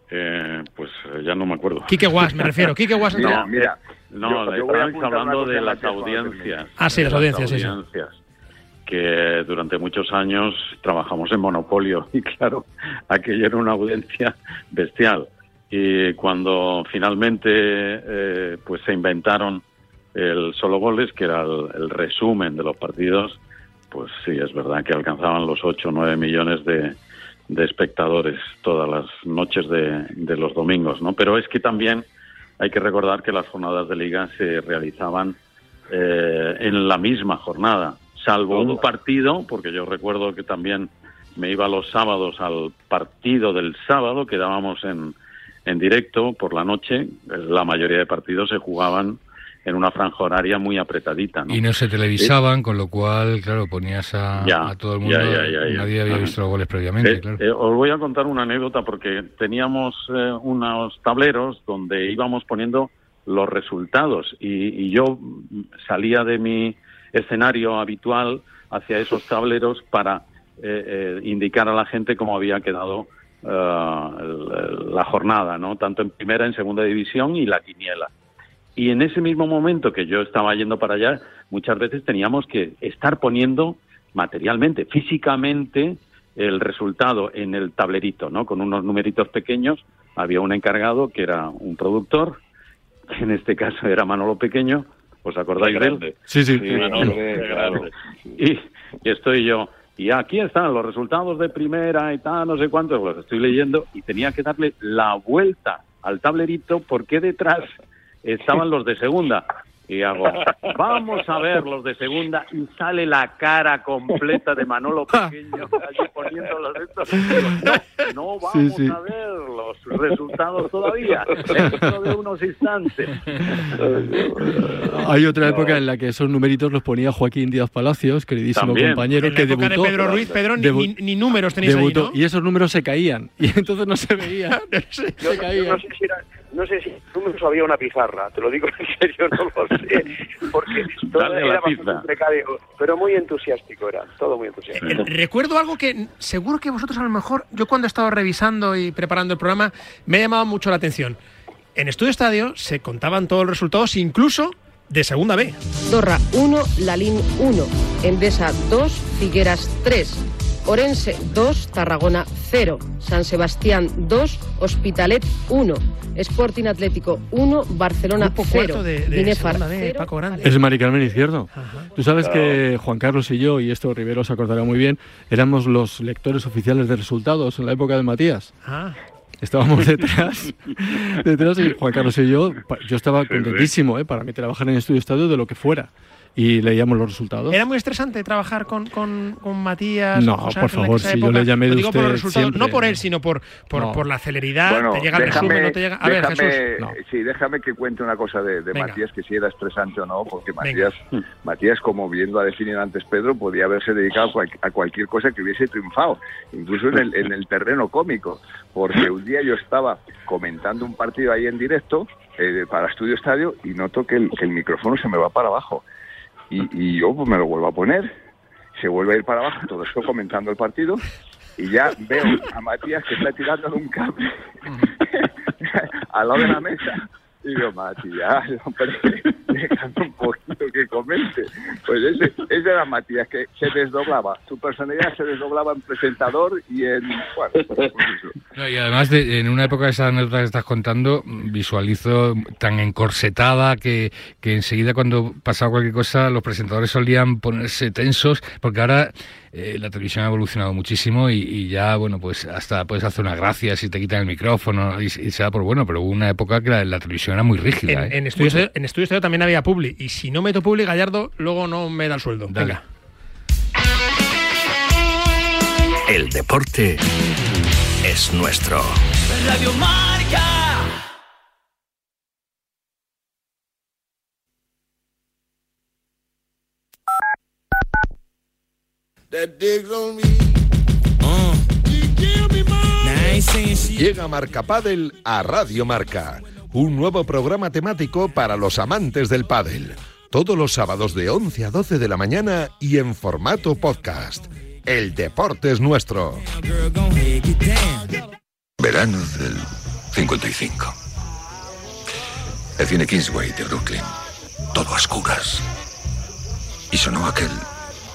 Eh, pues eh, ya no me acuerdo. Quique Guas, me refiero. Quique Guas. No, mira. No, yo- yo apuntar hablando de las audiencias. Ah, sí, las audiencias, sí, sí. audiencias, Que durante muchos años trabajamos en monopolio y claro, aquello era una audiencia bestial. Y cuando finalmente eh, pues se inventaron el solo goles, que era el, el resumen de los partidos, pues sí, es verdad que alcanzaban los 8 o 9 millones de, de espectadores todas las noches de, de los domingos, ¿no? Pero es que también hay que recordar que las jornadas de liga se realizaban eh, en la misma jornada, salvo un partido, porque yo recuerdo que también me iba los sábados al partido del sábado, que dábamos en, en directo por la noche, la mayoría de partidos se jugaban en una franja horaria muy apretadita. ¿no? Y no se televisaban, con lo cual, claro, ponías a, Ya, a todo el mundo. ya, ya. Nadie había visto los goles previamente, Eh, claro. eh, os voy a contar una anécdota porque teníamos eh, unos tableros donde íbamos poniendo los resultados y, y yo salía de mi escenario habitual hacia esos tableros para eh, eh, indicar a la gente cómo había quedado la jornada, ¿no? Tanto en primera, en segunda división y la quiniela. Y en ese mismo momento que yo estaba yendo para allá, muchas veces teníamos que estar poniendo materialmente, físicamente, el resultado en el tablerito, ¿no? Con unos numeritos pequeños. Había un encargado que era un productor, que en este caso era Manolo Pequeño. ¿Os acordáis de él? Sí, sí. Manolo, claro. Y, y estoy yo. Y aquí están los resultados de primera y tal, no sé cuántos, los estoy leyendo y tenía que darle la vuelta al tablerito porque detrás estaban los de segunda. Y hago, vamos a ver los de segunda y sale la cara completa de Manolo Pequeño allí poniendo los estos. No, no vamos Sí, sí. a ver los resultados todavía, dentro de unos instantes. Hay otra época en la que esos numeritos los ponía Joaquín Díaz Palacios, queridísimo También. compañero, En la que época debutó. de Pedro Ruiz, Pedro, ni, debu- ni- ni números tenéis debutó, ahí, ¿no? Y esos números se caían. Y entonces no se veía. Yo, yo no sé si era, no sé si números había una pizarra, te lo digo en serio, no lo sé, porque todo Dale era bastante precario, pero muy entusiástico era, todo muy entusiástico. Eh, Recuerdo algo que seguro que vosotros a lo mejor, yo cuando he estado revisando y preparando el programa, me ha llamado mucho la atención. En Estudio Estadio se contaban todos los resultados, incluso de Segunda B. Torra 1, Lalín 1, Endesa 2, Figueras 3, Orense 2, Tarragona 0, San Sebastián 2, Hospitalet 1, Sporting Atlético 1, Barcelona Grupo 0, cuarto de, de Binefar Segunda B, 0, Paco Grande. Es Mari Carmen Izquierdo. Tú sabes que Juan Carlos y yo, y esto Rivero se acordará muy bien, éramos los lectores oficiales de resultados en la época de Matías. Ah. Estábamos detrás, detrás y Juan Carlos y yo, yo estaba contentísimo, ¿eh? para mí trabajar en Estudio Estadio de lo que fuera. Y leíamos los resultados. Era muy estresante trabajar con, con, con Matías. No, José por favor, si yo le llamé de digo por los usted resultados, no siempre. por él, sino por, por, No. por la celeridad. Bueno, te llega el déjame- resumen, no te llega. A ver, déjame- Jesús. Sí, déjame que cuente una cosa de. Matías, que si era estresante o no, porque Venga. Matías, Matías, como bien lo ha definido antes Pedro, podía haberse dedicado a, cual- a cualquier cosa que hubiese triunfado, incluso en el, en el terreno cómico, porque un día yo estaba comentando un partido ahí en directo eh, para Estudio Estadio y noto que el, que el micrófono se me va para abajo. Y, y yo pues, me lo vuelvo a poner, se vuelve a ir para abajo, todo esto comentando el partido, y ya veo a Matías que está tirando de un cable al lado de la mesa Digo, Matías, hombre, déjame un poquito que comente. Pues ese, ese era Matías, que se desdoblaba. Su personalidad se desdoblaba en presentador y en... Bueno, pues no, y además, de, en una época de esa anécdota que estás contando, visualizo tan encorsetada que, que enseguida cuando pasaba cualquier cosa los presentadores solían ponerse tensos, porque ahora eh, la televisión ha evolucionado muchísimo y, ya, bueno, pues hasta puedes hacer una gracia si te quitan el micrófono y, se da por bueno, pero hubo una época que la, televisión era muy rígida. En, ¿eh? en, estudios, en estudios también había Publi y si no meto Publi, Gallardo, luego no me da el sueldo. Venga. El deporte es nuestro. Radio Marca. Llega Marca Padel a Radio Marca, un nuevo programa temático para los amantes del pádel. Todos los sábados de 11 a 12 de la mañana y en formato podcast. El deporte es nuestro. Verano del 55. El cine Kingsway de Brooklyn. Todo a oscuras. Y sonó aquel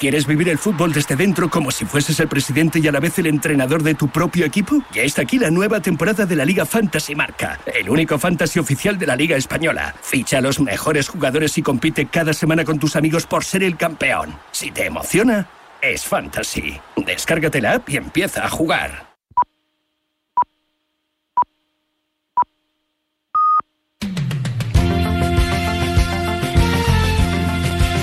¿Quieres vivir el fútbol desde dentro como si fueses el presidente y a la vez el entrenador de tu propio equipo? Ya está aquí la nueva temporada de la Liga Fantasy Marca, el único fantasy oficial de la Liga Española. Ficha a los mejores jugadores y compite cada semana con tus amigos por ser el campeón. Si te emociona, es fantasy. Descárgate la app y empieza a jugar.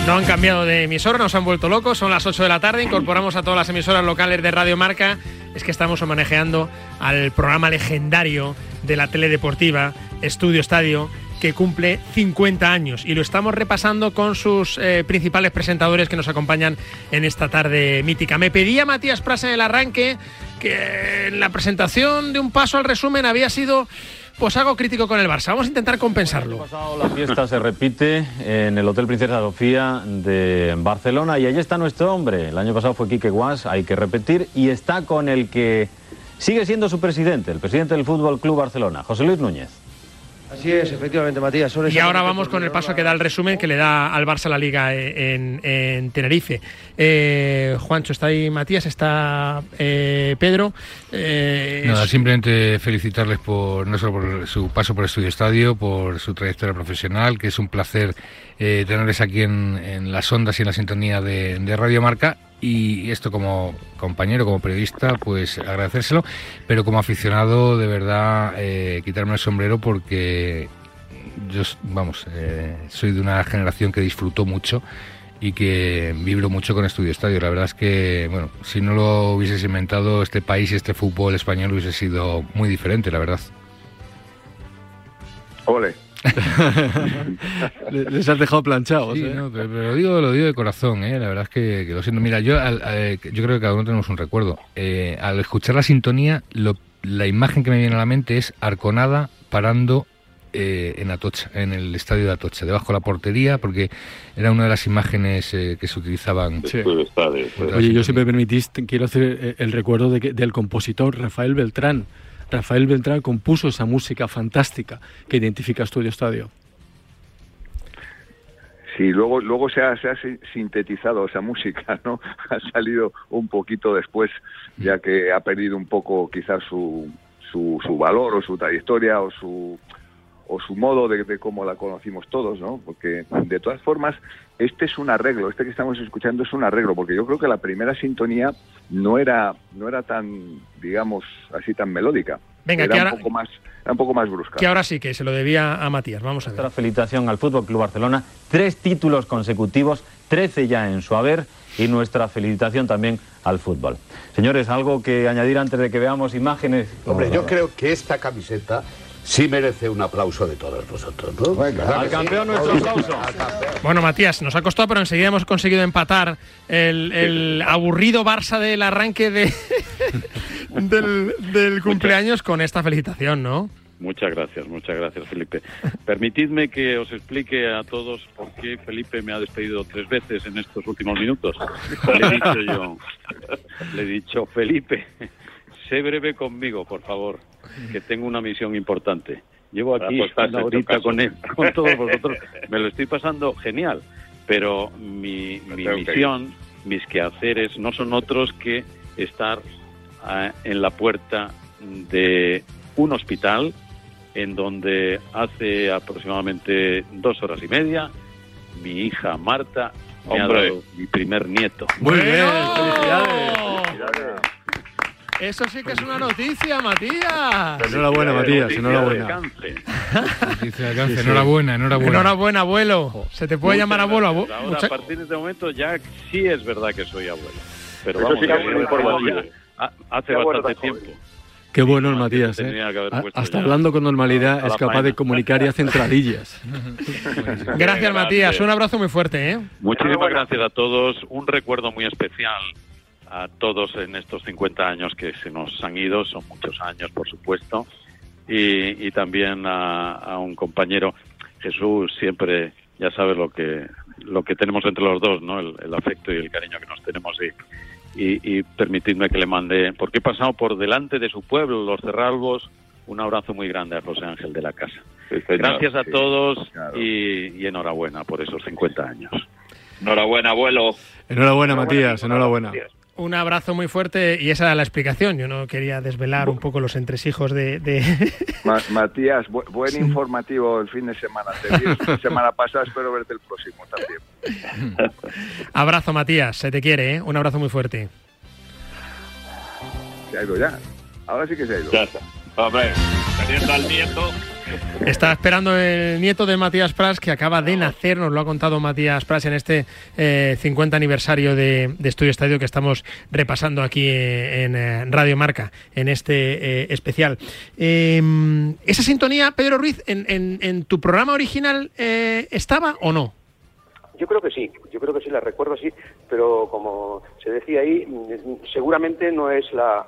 No han cambiado de emisora, nos han vuelto locos. Son las 8 de la tarde. Incorporamos a todas las emisoras locales de Radio Marca. Es que estamos homenajeando al programa legendario de la teledeportiva Estudio Estadio que cumple 50 años y lo estamos repasando con sus eh, principales presentadores que nos acompañan en esta tarde mítica. Me pedía Matías Prasa en el arranque que en la presentación de un paso al resumen había sido pues algo crítico con el Barça. Vamos a intentar compensarlo. La fiesta se repite en el Hotel Princesa Sofía de Barcelona y allí está nuestro hombre. El año pasado fue Quique Guas, hay que repetir, y está con el que sigue siendo su presidente, el presidente del Fútbol Club Barcelona, José Luis Núñez. Así es, efectivamente, Matías. y ahora vamos con el paso que da el resumen que le da al Barça la Liga en, Tenerife. Eh, Juancho, está ahí Matías, está eh, Pedro. Eh, Nada, simplemente felicitarles por no solo por su paso por Estudio Estadio, por su trayectoria profesional, que es un placer tenerles aquí en, las ondas y en la sintonía de, de Radio Marca y esto como compañero, como periodista, pues agradecérselo, pero como aficionado, de verdad, eh, quitarme el sombrero porque yo, vamos, eh, soy de una generación que disfrutó mucho y que vibro mucho con Estudio Estadio. La verdad es que, bueno, si no lo hubieses inventado, este país y este fútbol español hubiese sido muy diferente, la verdad. Ole. Les has dejado planchados. ¿eh? pero, lo, digo, lo digo de corazón, ¿eh? la verdad es que, lo siento. Mira, yo, yo creo que cada uno tenemos un recuerdo. Eh, al escuchar la sintonía, la imagen que me viene a la mente es Arconada parando en Atocha, en el estadio de Atocha, debajo de la portería, porque era una de las imágenes que se utilizaban. Oye, yo si me permitís, quiero hacer el recuerdo de del compositor Rafael Beltrán Rafael Beltrán compuso esa música fantástica que identifica Estudio Estadio. Sí, luego, luego se, ha, se ha sintetizado esa música, ¿no? Ha salido un poquito después, ya que ha perdido un poco quizás su, su, su valor o su trayectoria o su o su modo de, de cómo la conocimos todos, ¿no? Porque de todas formas, este es un arreglo, este que estamos escuchando es un arreglo, porque yo creo que la primera sintonía no era, no era tan, digamos, así tan melódica. Venga, era que un poco más, era un poco más brusca. Que ahora sí que se lo debía a Matías. Vamos a ver. Otra felicitación al Fútbol Club Barcelona, tres títulos consecutivos, 13 ya en su haber y nuestra felicitación también al fútbol. Señores, algo que añadir antes de que veamos imágenes. Hombre, yo creo que esta camiseta sí merece un aplauso de todos vosotros, ¿no? ¿Verdad Al sí? campeón nuestro aplauso. Bueno, Matías, nos ha costado, pero enseguida hemos conseguido empatar el, el aburrido Barça del arranque de, del, del cumpleaños con esta felicitación, ¿no? Muchas gracias, muchas gracias, Felipe. Permitidme que os explique a todos por qué Felipe me ha despedido tres veces en estos últimos minutos. Le he dicho yo, le he dicho, Felipe, sé breve conmigo, por favor, que tengo una misión importante. Llevo aquí una horita con él, con todos vosotros. Me lo estoy pasando genial, pero mi, misión, mis quehaceres, no son otros que estar ah, en la puerta de un hospital en donde hace aproximadamente dos horas y media mi hija Marta me ha dado mi primer nieto. Muy bien, felicidades. Eso sí que es una noticia, Matías. Enhorabuena, Matías, enhorabuena. Noticia de alcance. Enhorabuena, enhorabuena. Enhorabuena, abuelo. Se te puede llamar abuelo. Ahora, a partir de este momento, ya sí es verdad que soy abuelo. Pero vamos, hace bastante tiempo. Qué bueno es Matías, ¿eh? Hasta hablando con normalidad es capaz de comunicar y hace entradillas. Gracias, Matías. Un abrazo muy fuerte, ¿eh? Muchísimas gracias a todos. Un recuerdo muy especial a todos en estos 50 años que se nos han ido. Son muchos años, por supuesto. Y, y también a, a un compañero, Jesús, siempre, ya sabes lo que, lo que tenemos entre los dos, ¿no? El, el afecto y el cariño que nos tenemos. Y, y, y permitidme que le mande, porque he pasado por delante de su pueblo, los Cerralbos, un abrazo muy grande a José Ángel de la Casa. Gracias a Sí, todos y, y enhorabuena por esos 50 años. Enhorabuena, abuelo. Enhorabuena, Matías, enhorabuena. Un abrazo muy fuerte y esa era la explicación. Yo no quería desvelar un poco los entresijos de... de- Ma- Matías, bu- buen informativo el fin de semana. Te vi semana pasado, espero verte el próximo también. abrazo, Matías. Se te quiere, ¿eh? Un abrazo muy fuerte. Se ha ido ya. Ahora sí que se ha ido. Ya está. Hombre, teniendo al nieto. Está esperando el nieto de Matías Prats, que acaba de nacer, nos lo ha contado Matías Prats en este eh, 50 aniversario de, Estudio Estadio que estamos repasando aquí eh, en eh, Radio Marca, en este eh, especial. Eh, ¿Esa sintonía, Pedro Ruiz, en, tu programa original estaba o no? Yo creo que sí, yo creo que sí, la recuerdo así, pero como se decía ahí, mm, seguramente no es la,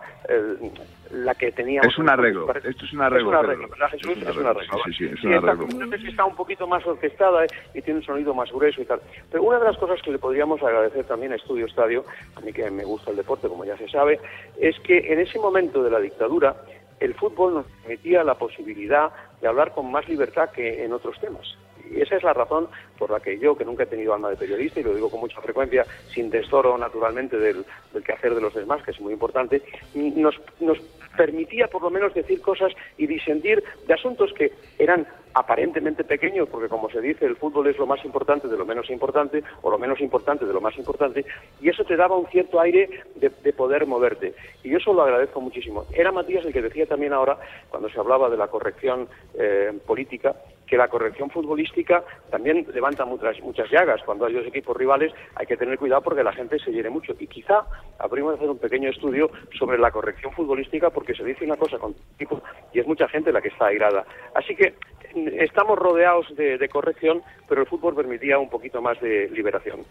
la que teníamos. Es un arreglo, esto es un arreglo, Es un arreglo. ¿verdad, Jesús? Es un arreglo, sí, sí, sí, es un esta- arreglo. no sé si está un poquito más orquestada ¿eh? y tiene un sonido más grueso y tal. Pero una de las cosas que le podríamos agradecer también a Estudio Estadio, a mí que me gusta el deporte, como ya se sabe, es que en ese momento de la dictadura el fútbol nos permitía la posibilidad de hablar con más libertad que en otros temas. Y esa es la razón por la que yo, que nunca he tenido alma de periodista, y lo digo con mucha frecuencia, sin desdoro naturalmente del, del quehacer de los demás, que es muy importante, nos, nos permitía por lo menos decir cosas y disentir de asuntos que eran aparentemente pequeños, porque como se dice, el fútbol es lo más importante de lo menos importante, o lo menos importante de lo más importante, y eso te daba un cierto aire de, de poder moverte. Y eso lo agradezco muchísimo. Era Matías el que decía también ahora, cuando se hablaba de la corrección eh, política, que la corrección futbolística también levanta muchas, muchas llagas. Cuando hay dos equipos rivales hay que tener cuidado porque la gente se hiere mucho. Y quizá habríamos de hacer un pequeño estudio sobre la corrección futbolística porque se dice una cosa con equipos y es mucha gente la que está airada. Así que mm, estamos rodeados de, de corrección, pero el fútbol permitía un poquito más de liberación.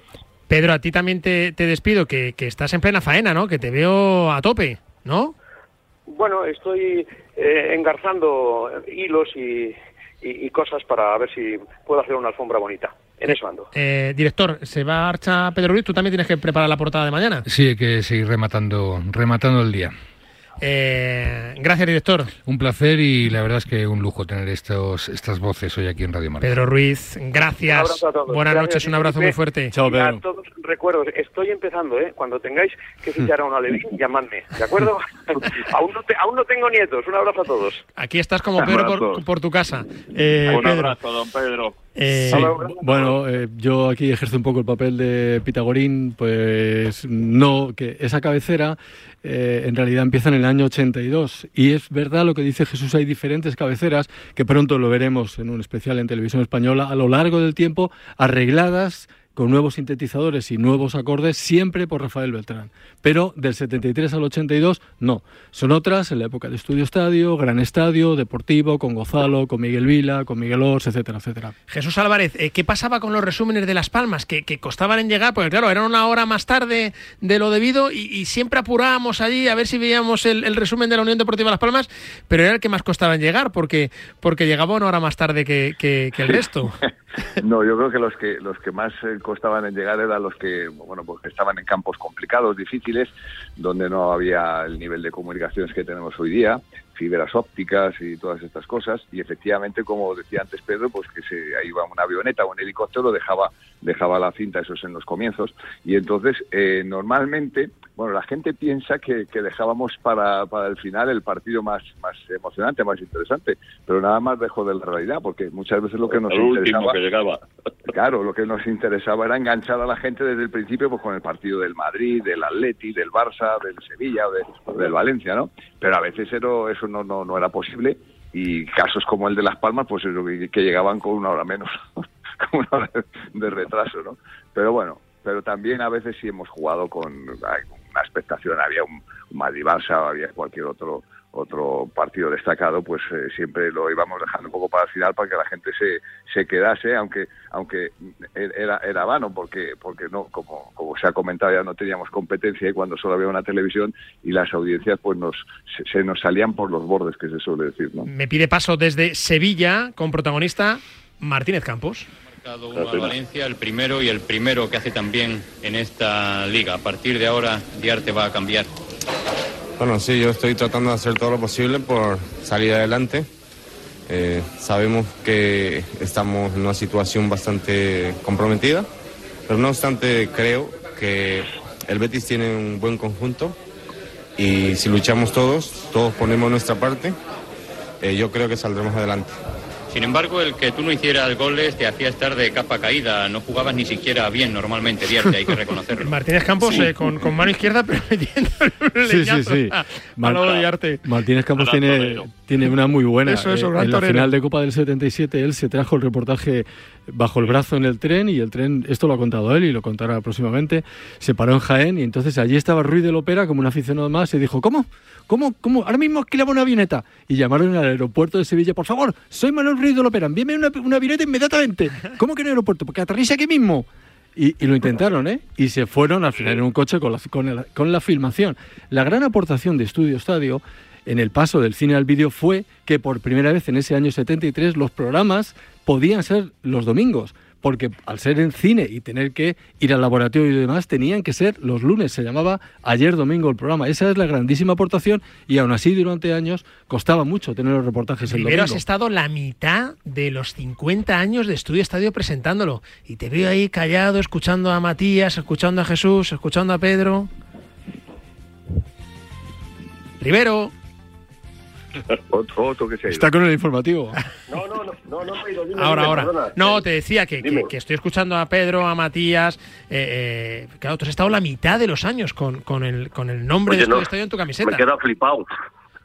Pedro, a ti también te, te despido, que, que estás en plena faena, ¿no? Que te veo a tope, ¿no? Bueno, estoy eh, engarzando hilos y, y- y cosas para ver si puedo hacer una alfombra bonita. En eso ando. Eh, director, se va a marcha Pedro Ruiz, tú también tienes que preparar la portada de mañana. Sí, hay que seguir rematando, rematando el día. Eh, gracias, director. Un placer y la verdad es que un lujo tener estos, estas voces hoy aquí en Radio Marca. Pedro Ruiz, gracias. Buenas noches, un abrazo muy fuerte. Chao, Pedro. A todos recuerdo, estoy empezando, ¿eh? Cuando tengáis que fichar a una Levín, llamadme, ¿de acuerdo? aún, no aún no tengo nietos. Un abrazo a todos. Aquí estás como Pedro por, tu casa. Eh, un abrazo, don Pedro. Eh, bueno, eh, yo aquí ejerzo un poco el papel de Pitagorín, pues no, que esa cabecera eh, en realidad empieza en el año 82 y es verdad lo que dice Jesús, hay diferentes cabeceras que pronto lo veremos en un especial en televisión española a lo largo del tiempo arregladas con nuevos sintetizadores y nuevos acordes, siempre por Rafael Beltrán. Pero del 73 al 82, no. Son otras en la época de Estudio Estadio, Gran Estadio, Deportivo, con Gozalo, con Miguel Vila, con Miguel Ors, etcétera, etcétera. Jesús Álvarez, eh, ¿qué pasaba con los resúmenes de Las Palmas? Que, costaban en llegar, porque claro, eran una hora más tarde de lo debido y, siempre apurábamos allí a ver si veíamos el, resumen de la Unión Deportiva Las Palmas, pero era el que más costaba en llegar, porque, porque llegaba una hora más tarde que, que el resto. no, yo creo que los que, los que más... Eh, costaban en llegar eran los que, bueno, pues estaban en campos complicados, difíciles, donde no había el nivel de comunicaciones que tenemos hoy día, fibras ópticas y todas estas cosas. Y efectivamente, como decía antes Pedro, pues que se iba una avioneta o un helicóptero, dejaba, dejaba la cinta, eso es en los comienzos. Y entonces, eh, normalmente, bueno, la gente piensa que, dejábamos para, para, el final el partido más, más emocionante, más interesante, pero nada más dejo de la realidad, porque muchas veces lo que nos interesaba... Que llegaba. Claro, lo que nos interesaba era enganchar a la gente desde el principio pues con el partido del Madrid, del Atleti, del Barça, del Sevilla o del Valencia, ¿no? Pero a veces eso, eso no, no, no era posible y casos como el de Las Palmas, pues eso, que, llegaban con una hora menos, con una hora de retraso, ¿no? Pero bueno, pero también a veces sí hemos jugado con una expectación, había un, Madrid Barça, había cualquier otro otro partido destacado, pues eh, siempre lo íbamos dejando un poco para el final para que la gente se, se quedase, aunque aunque era, era vano, porque porque no como, como se ha comentado ya no teníamos competencia y cuando solo había una televisión y las audiencias pues nos se, nos salían por los bordes, que se suele decir. ¿no? Me pide paso desde Sevilla con protagonista Martínez Campos. Valencia, el primero y el primero que hace también en esta liga. A partir de ahora, Diarte va a cambiar. Bueno, sí, yo estoy tratando de hacer todo lo posible por salir adelante. Eh, sabemos que estamos en una situación bastante comprometida, pero no obstante creo que el Betis tiene un buen conjunto y si luchamos todos, todos ponemos nuestra parte, eh, yo creo que saldremos adelante. Sin embargo, el que tú no hicieras goles te hacía estar de capa caída. No jugabas ni siquiera bien normalmente, Diarte, hay que reconocerlo. Martínez Campos eh, con, mano izquierda, pero metiendo el sí, sí, sí. Martínez Campos tiene, tiene una muy buena. Eso, eso, eh, en la final de Copa del 77, él se trajo el reportaje bajo el brazo en el tren y el tren, esto lo ha contado él y lo contará próximamente, se paró en Jaén y entonces allí estaba Ruiz de Lopera como un aficionado más y dijo, ¿cómo? ¿Cómo? ¿Cómo? Ahora mismo alquilamos una avioneta. Y llamaron al aeropuerto de Sevilla, por favor, soy Manuel Ruiz de Lopera, envíeme una, una avioneta inmediatamente. ¿Cómo que en el aeropuerto? Porque aterriza aquí mismo. Y, lo intentaron, ¿eh? Y se fueron al final en un coche con la, con, con la filmación. La gran aportación de Estudio Estadio en el paso del cine al vídeo fue que por primera vez en ese año 73 los programas podían ser los domingos porque al ser en cine y tener que ir al laboratorio y demás, tenían que ser los lunes. Se llamaba ayer domingo el programa. Esa es la grandísima aportación y aún así durante años costaba mucho tener los reportajes en Primero has estado la mitad de los 50 años de Estudio Estadio presentándolo y te veo ahí callado, escuchando a Matías, escuchando a Jesús, escuchando a Pedro. Rivero. Está con el informativo. No, no, no, no, no, Ahora, ahora. No, te decía que, que, estoy escuchando a Pedro, a Matías. Eh, eh, claro, tú has estado la mitad de los años con, con, el, con el nombre de este estadio en tu camiseta. Me he quedado flipado.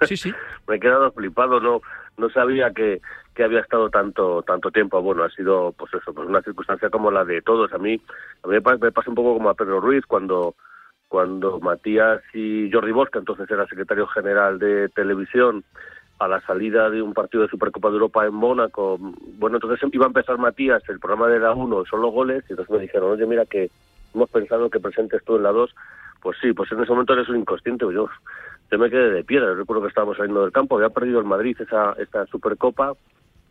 Sí, sí. me he quedado flipado, no, no sabía que, que había estado tanto tanto tiempo. Bueno, ha sido, pues eso, pues una circunstancia como la de todos. A mí, a mí me pasa un poco como a Pedro Ruiz cuando cuando Matías y Jordi Bosca, entonces era secretario general de televisión, a la salida de un partido de Supercopa de Europa en Mónaco, bueno, entonces iba a empezar Matías, el programa de la 1 son los goles, y entonces me dijeron, oye, mira que hemos pensado que presentes tú en la 2, pues sí, pues en ese momento eres un inconsciente, yo, yo me quedé de piedra, recuerdo que estábamos saliendo del campo, había perdido el Madrid esa, esta Supercopa,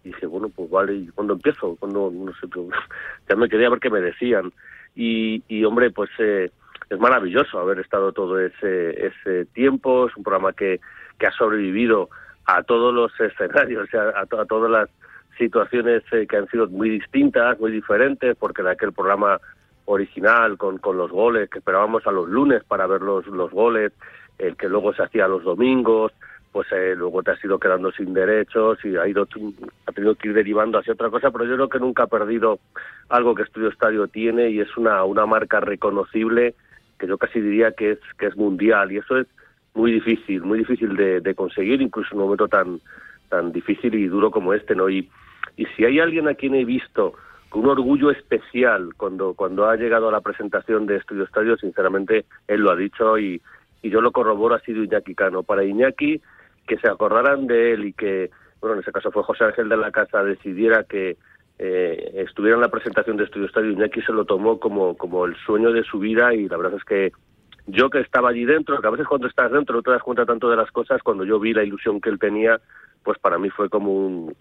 y dije, bueno, pues vale, ¿y cuándo empiezo? cuando No sé, ya me quería ver qué me decían. Y, y hombre, pues... Eh, es maravilloso haber estado todo ese, ese tiempo, es un programa que, que ha sobrevivido a todos los escenarios, a, todas las situaciones eh, que han sido muy distintas, muy diferentes, porque de aquel programa original con, con los goles que esperábamos a los lunes para ver los, los goles, el que luego se hacía los domingos, pues eh, luego te has ido quedando sin derechos y ha ido ha tenido que ir derivando hacia otra cosa, pero yo creo que nunca ha perdido algo que Estudio Estadio tiene y es una, una marca reconocible que yo casi diría que es que es mundial y eso es muy difícil, muy difícil de, conseguir, incluso en un momento tan tan difícil y duro como este, ¿no? Y, y si hay alguien a quien he visto con un orgullo especial cuando cuando ha llegado a la presentación de Estudio Estadio, sinceramente él lo ha dicho y, y yo lo corroboro, ha sido Iñaki Cano. Para Iñaki que se acordaran de él y que, bueno, en ese caso fue José Ángel de la Casa, decidiera que eh, estuviera en la presentación de Estudio Estadio, Iñaki se lo tomó como, como el sueño de su vida y la verdad es que yo que estaba allí dentro, que a veces cuando estás dentro no te das cuenta tanto de las cosas, cuando yo vi la ilusión que él tenía, pues para mí fue como un,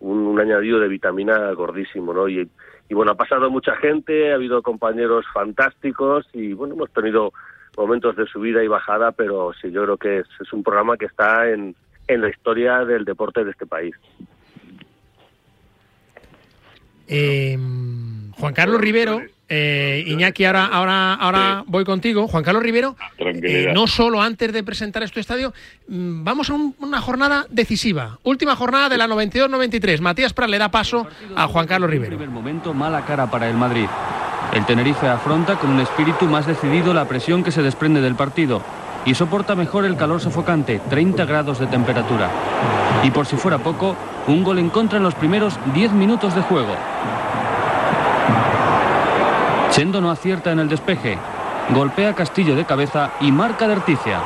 un, añadido de vitamina gordísimo, ¿no? Y, y bueno, ha pasado mucha gente, ha habido compañeros fantásticos y bueno, hemos tenido momentos de subida y bajada, pero sí, yo creo que es, un programa que está en, en la historia del deporte de este país. Eh, Juan Carlos Rivero, eh, Iñaki, ahora, ahora, ahora voy contigo. Juan Carlos Rivero, eh, no solo antes de presentar este estadio, mm, vamos a una jornada decisiva. Última jornada de la 92-93. Matías Prat le da paso a Juan Carlos Rivero. primer momento, mala cara para el Madrid. El Tenerife afronta con un espíritu más decidido la presión que se desprende del partido y soporta mejor el calor sofocante, 30 grados de temperatura. Y por si fuera poco, un gol en contra en los primeros 10 minutos de juego. Chendo no acierta en el despeje, golpea Castillo de cabeza y marca de Articia.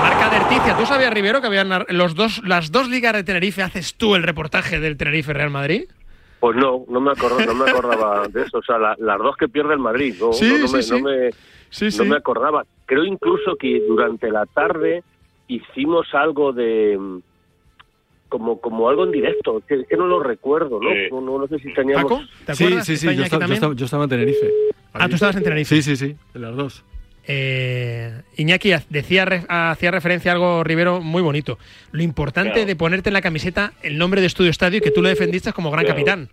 Marca de Articia. ¿Tú sabías, Rivero, que habían los dos, las dos ligas de Tenerife? ¿Haces tú el reportaje del Tenerife Real Madrid? Pues no, no me, acordaba, no me acordaba de eso. O sea, las dos que pierde el Madrid. No, no, me, no, me, no me acordaba. Creo incluso que durante la tarde hicimos algo de como como algo en directo, que, que no lo recuerdo, ¿no? No, sé si teníamos... ¿Paco? ¿Te acuerdas? Sí, sí, sí, yo, estaba, yo, estaba, en Tenerife. Ah, tú estabas en Tenerife. Sí, sí, sí, de las dos. Eh, Iñaki decía, hacía referencia a algo, Rivero, muy bonito. Lo importante de ponerte en la camiseta el nombre de Estudio Estadio y que tú lo defendiste como gran capitán.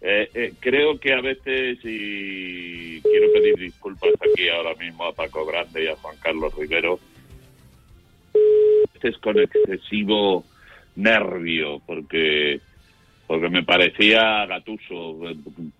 Eh, eh, creo que a veces, y quiero pedir disculpas aquí ahora mismo a Paco Grande y a Juan Carlos Rivero, es con excesivo nervio, porque porque me parecía gatuso,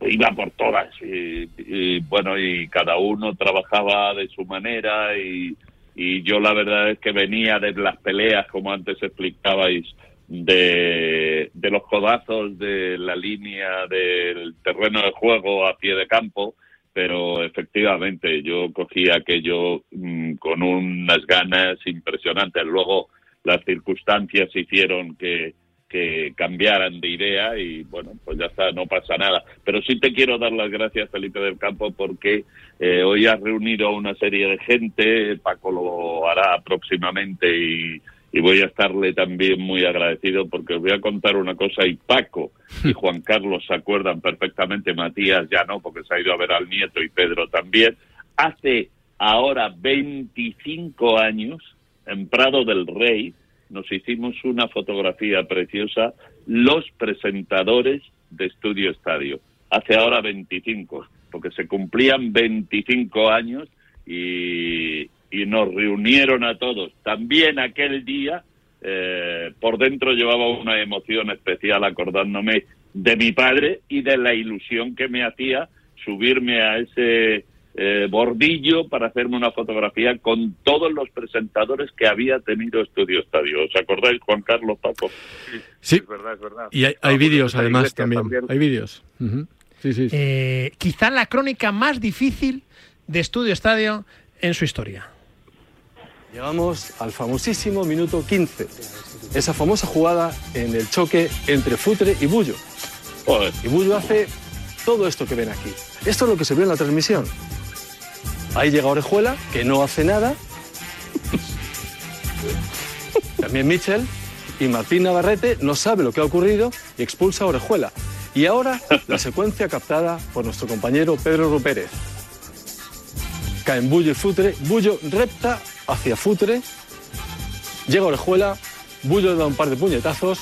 iba por todas y, bueno, y cada uno trabajaba de su manera y, y yo la verdad es que venía de las peleas, como antes explicabais, de, de los codazos de la línea del terreno de juego a pie de campo, pero efectivamente yo cogí aquello mm, con unas ganas impresionantes. Luego las circunstancias hicieron que, que cambiaran de idea y bueno, pues ya está, no pasa nada. Pero sí te quiero dar las gracias, Felipe del Campo, porque eh, hoy has reunido a una serie de gente, Paco lo hará próximamente y, y voy a estarle también muy agradecido porque os voy a contar una cosa y Paco y Juan Carlos se acuerdan perfectamente, Matías ya no, porque se ha ido a ver al nieto y Pedro también. Hace ahora 25 años, en Prado del Rey, nos hicimos una fotografía preciosa los presentadores de Estudio Estadio. Hace ahora 25, porque se cumplían 25 años y, y nos reunieron a todos. También aquel día, eh, por dentro llevaba una emoción especial acordándome de mi padre y de la ilusión que me hacía subirme a ese eh, bordillo para hacerme una fotografía con todos los presentadores que había tenido Estudio Estadio. ¿Os acordáis, Juan Carlos Paco? Sí, es verdad, es verdad. Y hay, vídeos además también. Hay vídeos. Sí, sí. Eh, quizá la crónica más difícil de Estudio Estadio en su historia. Llegamos al famosísimo minuto 15. Esa famosa jugada en el choque entre Futre y Bullo. Y Bullo hace todo esto que ven aquí. Esto es lo que se vio en la transmisión. Ahí llega Orejuela, que no hace nada. También Michel y Martín Navarrete no sabe lo que ha ocurrido y expulsa a Orejuela. Y ahora la secuencia captada por nuestro compañero Pedro Rupérez. caen Bullo y Futre, Bullo repta hacia Futre, llega Orejuela, Bullo da un par de puñetazos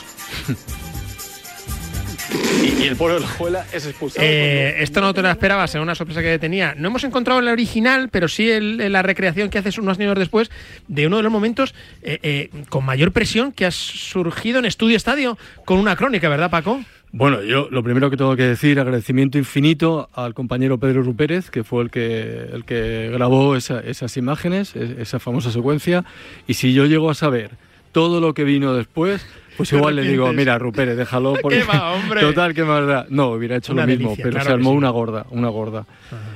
y, el pueblo de Orejuela es expulsado. Eh, esto no te lo esperabas, en una sorpresa que tenía. No hemos encontrado el original, pero sí en la recreación que haces unos años después de uno de los momentos eh, eh, con mayor presión que has surgido en Estudio Estadio con una crónica, ¿verdad, Paco? Bueno, yo lo primero que tengo que decir, agradecimiento infinito al compañero Pedro Rupérez, que fue el que, el que grabó esas imágenes, esa famosa secuencia. Y si yo llego a saber todo lo que vino después, pues igual le digo, mira, Rupérez, déjalo. Porque, Total, qué más da. No, hubiera hecho lo mismo, pero se armó una gorda, una gorda.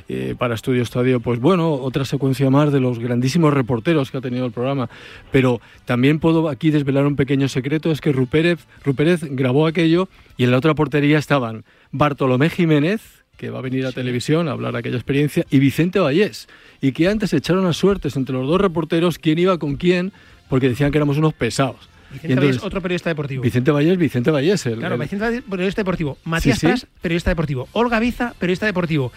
Eh, para Estudio Estadio, pues bueno, otra secuencia más de los grandísimos reporteros que ha tenido el programa. Pero también puedo aquí desvelar un pequeño secreto, es que Rupérez, Rupérez grabó aquello y en la otra portería estaban Bartolomé Jiménez, que va a venir a televisión a hablar de aquella experiencia, y Vicente Vallés. Y que antes echaron a suertes entre los dos reporteros quién iba con quién, porque decían que éramos unos pesados. Vicente otro periodista deportivo. Vicente Vallés, Vicente Vallés. El, claro, Vicente Vallés, periodista deportivo. Matías Pras, periodista deportivo. Olga Biza, periodista deportivo.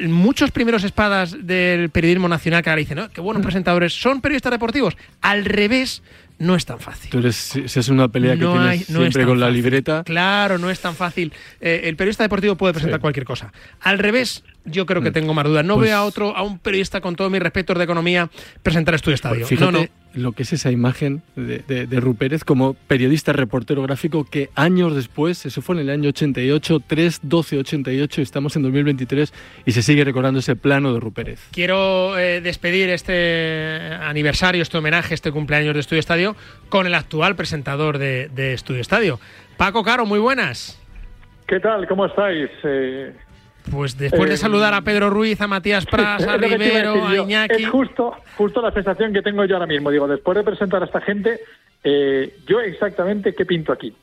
Muchos primeros espadas del periodismo nacional que ahora dicen, ¿no? qué buenos mm. presentadores, son periodistas deportivos. Al revés, no es tan fácil. Entonces, si es una pelea que tienes siempre con la libreta. Claro, no es tan fácil. Eh, el periodista deportivo puede presentar cualquier cosa. Al revés, yo creo que mm. tengo más dudas. No pues veo a otro, a un periodista con todos mis respetos de economía presentar Estudio Estadio. fíjate no, no. Lo que es esa imagen de, de, de, Rupérez como periodista reportero gráfico que años después, eso fue en el año 88, 3, 12, 88, estamos en 2023 y se sigue recordando ese plano de Rupérez. Quiero eh, despedir este aniversario, este homenaje, este cumpleaños de Estudio Estadio con el actual presentador de, de Estudio Estadio. Paco Caro, muy buenas. ¿Qué tal? ¿Cómo estáis? Eh, pues después de eh, saludar a Pedro Ruiz, a Matías Pras, a Rivero, a, Iñaki. Es justo, justo la sensación que tengo yo ahora mismo. Digo, después de presentar a esta gente, eh, yo exactamente qué pinto aquí.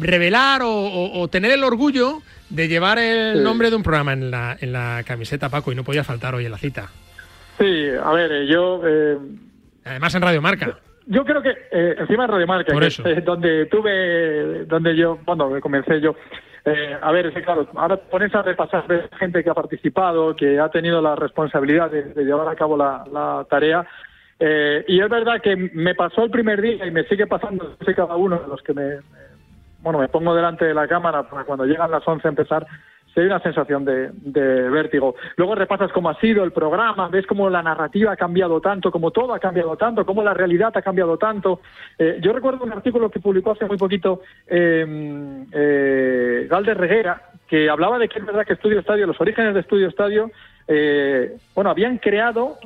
revelar o, tener el orgullo de llevar el nombre de un programa en la, en la camiseta, Paco, y no podía faltar hoy en la cita. Sí, a ver, eh, yo. Además en Radio Marca. Yo creo que eh, encima de Radio Marca, donde tuve, donde yo, bueno, comencé yo. Eh, a ver, es claro, ahora pones a repasar de gente que ha participado, que ha tenido la responsabilidad de, llevar a cabo la, tarea. Eh, y es verdad que me pasó el primer día y me sigue pasando cada uno de los que me, bueno, me pongo delante de la cámara para cuando llegan las 11 a empezar, se hay una sensación de, vértigo. Luego repasas cómo ha sido el programa, ves cómo la narrativa ha cambiado tanto, cómo todo ha cambiado tanto, cómo la realidad ha cambiado tanto. Eh, yo recuerdo un artículo que publicó hace muy poquito eh, eh, Galder Reguera, que hablaba de que es verdad que Estudio Estadio, los orígenes de Estudio Estadio, eh, bueno, habían creado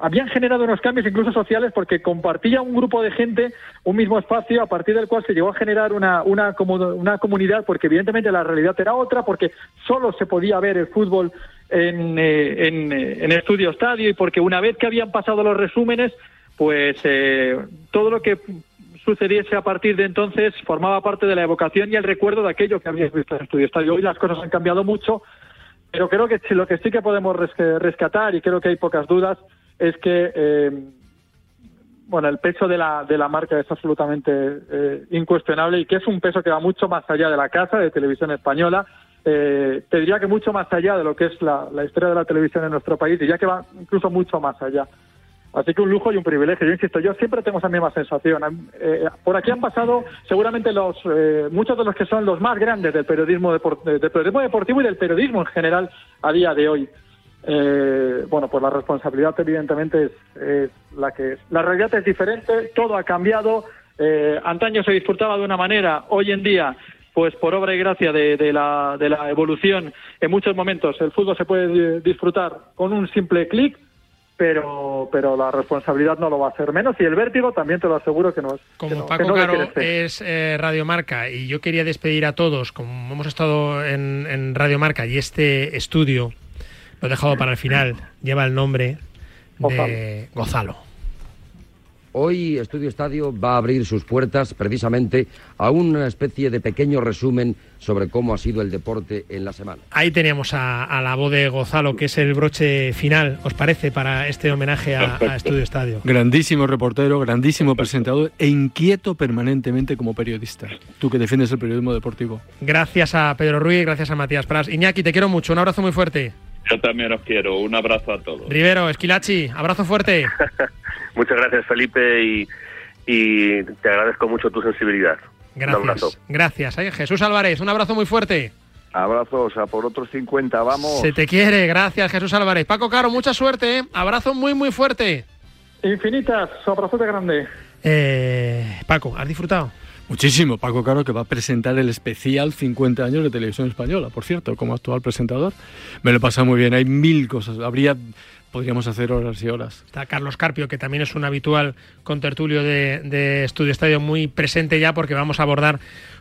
habían generado unos cambios incluso sociales porque compartía un grupo de gente un mismo espacio a partir del cual se llegó a generar una, una, una comunidad porque evidentemente la realidad era otra porque solo se podía ver el fútbol en, eh, en, eh, en Estudio Estadio y porque una vez que habían pasado los resúmenes pues eh, todo lo que sucediese a partir de entonces formaba parte de la evocación y el recuerdo de aquello que habías visto en Estudio Estadio. Hoy las cosas han cambiado mucho pero creo que lo que sí que podemos rescatar, y creo que hay pocas dudas, es que eh, bueno, el peso de la, de la marca es absolutamente eh, incuestionable y que es un peso que va mucho más allá de la casa de televisión española. Eh, te diría que mucho más allá de lo que es la, la historia de la televisión en nuestro país, y ya que va incluso mucho más allá. Así que un lujo y un privilegio. Yo insisto, yo siempre tengo esa misma sensación. Eh, por aquí han pasado seguramente los eh, muchos de los que son los más grandes del periodismo, del periodismo deportivo y del periodismo en general a día de hoy. Eh, bueno, pues la responsabilidad evidentemente es, la que. La realidad es diferente, todo ha cambiado. antaño se disfrutaba de una manera, hoy en día pues por obra y gracia de, la, de la evolución, en muchos momentos el fútbol se puede disfrutar con un simple clic pero, pero la responsabilidad no lo va a hacer menos y el vértigo también te lo aseguro que no es. Como Paco Caro es eh, Radio Marca y yo quería despedir a todos, como hemos estado en, en Radio Marca y este estudio, lo he dejado para el final, lleva el nombre de Gozalo. Hoy Estudio Estadio va a abrir sus puertas precisamente a una especie de pequeño resumen sobre cómo ha sido el deporte en la semana. Ahí teníamos a, la voz de Gozalo, que es el broche final, ¿os parece, para este homenaje a, Estudio Estadio? Grandísimo reportero, grandísimo presentador e inquieto permanentemente como periodista. Tú que defiendes el periodismo deportivo. Gracias a Pedro Ruiz, gracias a Matías Pras. Iñaki, te quiero mucho, un abrazo muy fuerte. Yo también os quiero, un abrazo a todos. Rivero, Esquilachi, abrazo fuerte. Muchas gracias, Felipe, y, te agradezco mucho tu sensibilidad. Gracias. Gracias. Eh, Jesús Álvarez, un abrazo muy fuerte. Abrazos a por otros 50, vamos. Se te quiere, gracias Jesús Álvarez. Paco Caro, mucha suerte, ¿eh? abrazo muy muy fuerte. Infinitas, abrazo de grande. Eh, Paco, ¿has disfrutado? Muchísimo. Paco Caro que va a presentar el especial 50 años de televisión española, por cierto, como actual presentador. Me lo he pasado muy bien. Hay mil cosas. Habría podríamos hacer horas y horas. Está Carlos Carpio, que también es un habitual contertulio de, de Estudio Estadio, muy presente ya porque vamos a abordar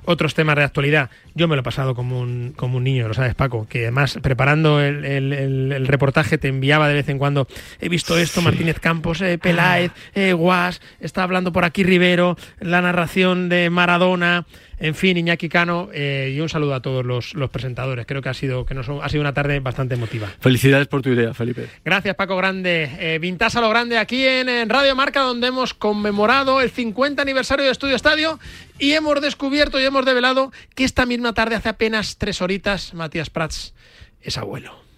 otros temas de actualidad. Yo me lo he pasado como un, como un niño, lo sabes, Paco, que además preparando el, reportaje te enviaba de vez en cuando, he visto esto, Martínez Campos, eh, Peláez, eh, Guas, está hablando por aquí Rivero, la narración de Maradona, en fin, Iñaki Cano, eh, y un saludo a todos los, presentadores. Creo que ha sido, que nos, ha sido una tarde bastante emotiva. Felicidades por tu idea, Felipe. Gracias, Paco Grande. Eh, Vintas a lo grande aquí en, Radio Marca, donde hemos conmemorado el 50 aniversario de Estudio Estadio y hemos descubierto y hemos develado que esta misma tarde, hace apenas tres horitas, Matías Prats es abuelo.